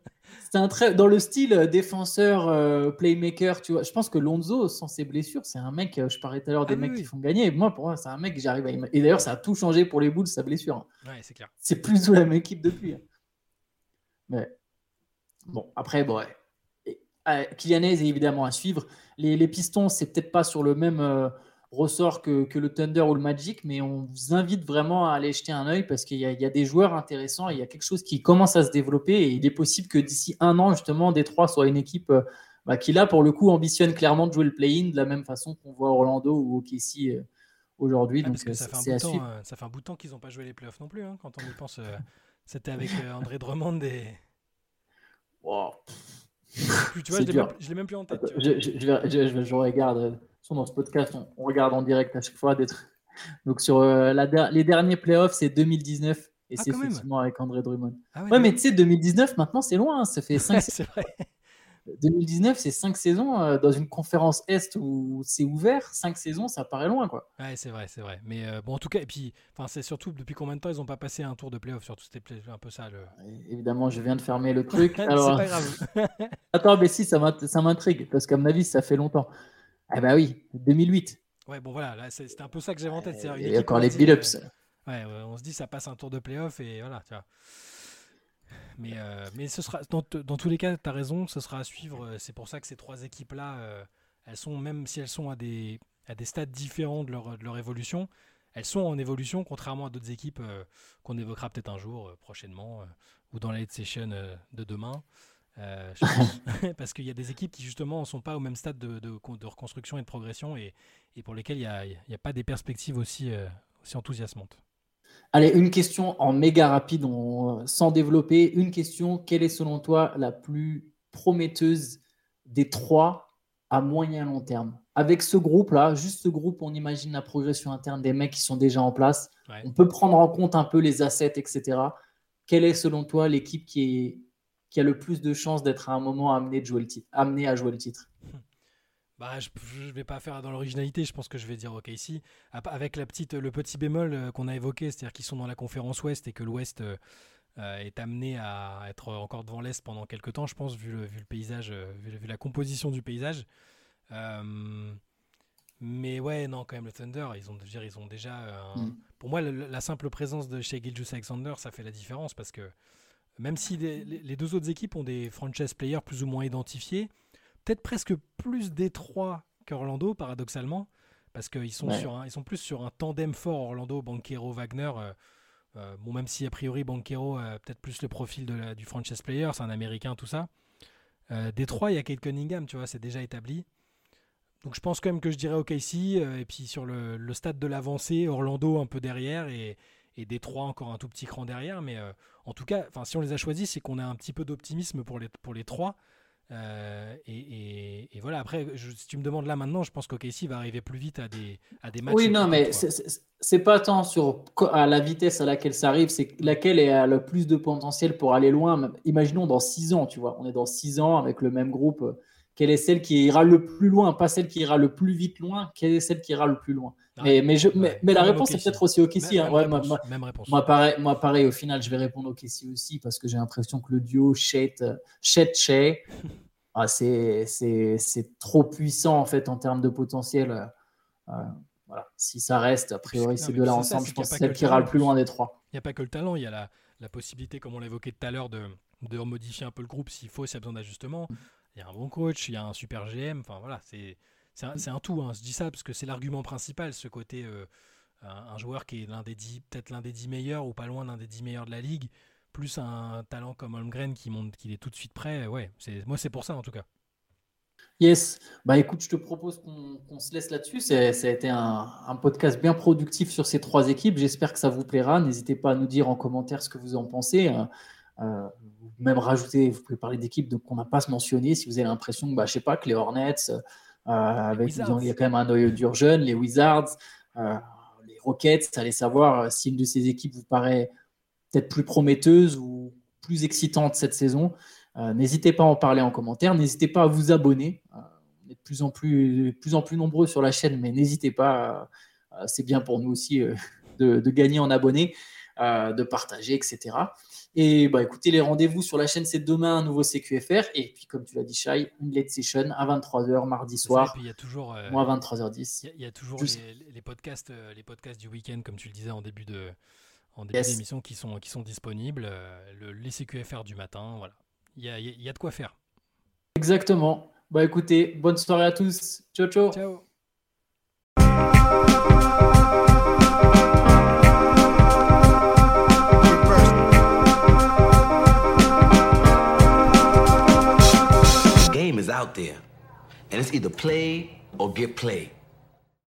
C'est un très dans le style euh, défenseur euh, playmaker, tu vois. Je pense que Lonzo, sans ses blessures, c'est un mec. euh, je parlais tout à l'heure des Ah oui, mecs oui. qui font gagner. Moi, pour moi, c'est un mec que j'arrive à. Et d'ailleurs, ça a tout changé pour les Bulls sa blessure. hein. Ouais, c'est clair. C'est plus la même équipe depuis. hein. Mais bon, après, bon, ouais. Kylian est évidemment à suivre. Les, les Pistons, c'est peut-être pas sur le même euh, ressort que, que le Thunder ou le Magic, mais on vous invite vraiment à aller jeter un œil parce qu'il y, a- il y a des joueurs intéressants, et il y a quelque chose qui commence à se développer et il est possible que d'ici un an, justement, Détroit soit une équipe euh, bah, qui, là, pour le coup, ambitionne clairement de jouer le play-in de la même façon qu'on voit Orlando ou OKC euh, aujourd'hui. Ah, Donc, euh, ça fait, un c'est bout à de temps, suivre. euh, ça fait un bout de temps qu'ils n'ont pas joué les playoffs non plus, hein, quand on y pense. euh, C'était avec euh, André Drummond et. Wow. Tu vois, je je l'ai même plus en tête. Je, je, je, vais- je- je- je regarde, dans ce podcast, on, on regarde en direct à chaque fois des trucs. Donc sur euh, la der- les derniers playoffs, c'est 2019 et Ah, c'est effectivement avec André Drummond. Ah Ouais, mais tu sais, 2019, maintenant, c'est loin. hein, ça fait cinq c'est vrai. 2019, c'est 5 saisons euh, dans une conférence Est où c'est ouvert. 5 saisons, ça paraît loin, quoi. Ouais, c'est vrai, c'est vrai. Mais euh, bon, en tout cas, et puis, enfin, c'est surtout depuis combien de temps ils n'ont pas passé un tour de playoff. Surtout, c'était un peu ça le. Évidemment, je viens de fermer le truc. c'est Alors, pas grave. attends, mais si, ça m'intrigue parce qu'à mon avis, ça fait longtemps. Ah bah oui, 2008. Ouais, bon voilà, là, c'est- c'était un peu ça que j'avais en tête. une Et équipe encore les build-ups. euh, Ouais, on se dit ça passe un tour de playoff et voilà, tu vois. Mais, euh, mais ce sera, dans, dans tous les cas, tu as raison, ce sera à suivre. euh, C'est pour ça que ces trois équipes-là, euh, elles sont, même si elles sont à des, à des stades différents de leur, de leur évolution, elles sont en évolution, contrairement à d'autres équipes qu'on évoquera peut-être un jour, prochainement, ou dans la session de demain. Euh, parce qu'il y a des équipes qui justement ne sont pas au même stade de, de, de reconstruction et de progression et, et pour lesquelles il n'y a, pas des perspectives aussi, euh, aussi enthousiasmantes. Allez, une question en méga rapide, on- sans développer. Une question, quelle est selon toi la plus prometteuse des trois à moyen long terme? Avec ce groupe-là, juste ce groupe, on imagine la progression interne des mecs qui sont déjà en place. Ouais. On peut prendre en compte un peu les assets, etc. Quelle est selon toi l'équipe qui, est, qui a le plus de chances d'être à un moment amenée, de jouer le titre, amenée à jouer le titre Bah, je ne vais pas faire dans l'originalité, je pense que je vais dire OKC. Ap- Avec la petite, le petit bémol euh, qu'on a évoqué, c'est-à-dire qu'ils sont dans la conférence Ouest et que l'Ouest euh, euh, est amené à être encore devant l'Est pendant quelques temps, je pense, vu le, vu le paysage, vu, la composition du paysage. Euh, mais ouais, non, quand même, le Thunder, ils ont, dire, ils ont déjà. un- Mm. Pour moi, la simple présence de chez Gilgeous Alexander, ça fait la différence parce que même si les, deux autres équipes ont des franchise players plus ou moins identifiés, peut-être presque plus détroits qu'Orlando, paradoxalement, parce qu'ils sont, Ouais. sur un- ils sont plus sur un tandem fort, Orlando, Banquero, Wagner. euh, euh, bon, même si a priori Banquero a peut-être plus le profil de la- du franchise player, c'est un américain, tout ça. Euh, Détroit, il y a Kate Cunningham, tu vois, c'est déjà établi. Donc je pense quand même que je dirais OKC, euh, et puis sur le, le stade de l'avancée, Orlando un peu derrière, et, et Détroit encore un tout petit cran derrière. Mais euh, en tout cas, si on les a choisis, c'est qu'on a un petit peu d'optimisme pour les, pour les trois. Euh, et, et- et voilà, après, je- si tu me demandes là maintenant, je pense qu'OKC va arriver plus vite à des, à des matchs. Oui, non, mais c'est- pas tant sur à la vitesse à laquelle ça arrive, c'est laquelle est a le plus de potentiel pour aller loin. Imaginons dans six ans, tu vois, on est dans six ans avec le même groupe. Quelle est celle qui ira le plus loin, pas celle qui ira le plus vite loin, quelle est celle qui ira le plus loin Ah, mais, mais, je, ouais. mais, mais la Même réponse est peut-être aussi au Kessie. Même, hein. Ouais, même moi, réponse, moi- pareil, moi, pareil, au final, je vais répondre au Kessie aussi parce que j'ai l'impression que le duo Chet, Chet, Shea, ah, c'est c'est- c'est trop puissant en fait en termes de potentiel. Euh, voilà. Si ça reste, a priori, ces deux-là c'est ça, ensemble, c'est je pense que que celle le qui ira le plus loin des trois. Il n'y a pas que le talent, il y a la, la possibilité, comme on l'a évoqué tout à l'heure, de, de modifier un peu le groupe s'il faut, s'il y a besoin d'ajustement. Il y a un bon coach, il y a un super GM, enfin voilà, c'est un, un tout. hein. Je dis ça parce que c'est l'argument principal, ce côté euh, un, joueur qui est l'un des peut-être l'un des dix meilleurs ou pas loin d'un des dix meilleurs de la ligue, plus un talent comme Holmgren qui montre qu'il est tout de suite prêt. Ouais, moi c'est pour ça en tout cas. Yes. Bah écoute, je te propose qu'on se laisse là-dessus. Ça a été un, podcast bien productif sur ces trois équipes. J'espère que ça vous plaira. N'hésitez pas à nous dire en commentaire ce que vous en pensez. Euh, euh, même rajouter, vous pouvez parler d'équipes qu'on n'a pas mentionné. Si vous avez l'impression que, bah, je sais pas, que les Hornets, euh, avec, Wizards. disons, il y a quand même un noyau dur jeune, les Wizards, euh, les Rockets, allez savoir euh, si une de ces équipes vous paraît peut-être plus prometteuse ou plus excitante cette saison. Euh, N'hésitez pas à en parler en commentaire. N'hésitez pas à vous abonner. On est de plus en plus, de plus en plus nombreux sur la chaîne, mais n'hésitez pas. c'est bien pour nous aussi de, de gagner en abonnés, de partager, etc. Et bah, écoutez, les rendez-vous sur la chaîne, c'est demain un nouveau CQFR. Et puis, comme tu l'as dit, Shai, une late session à 23h mardi C'est ça, et soir, puis il y a toujours. euh, moi à 23h10. Il y a- il y, a toujours les, les podcasts, euh, les podcasts du week-end, comme tu le disais en début de en début Yes. d'émission, qui sont, qui sont disponibles. euh, le, les CQFR du matin, voilà. Il y a, il y a- il y a de quoi faire. Exactement. Bah écoutez, bonne soirée à tous. Ciao, ciao. Ciao. Out there, and it's either play or get played.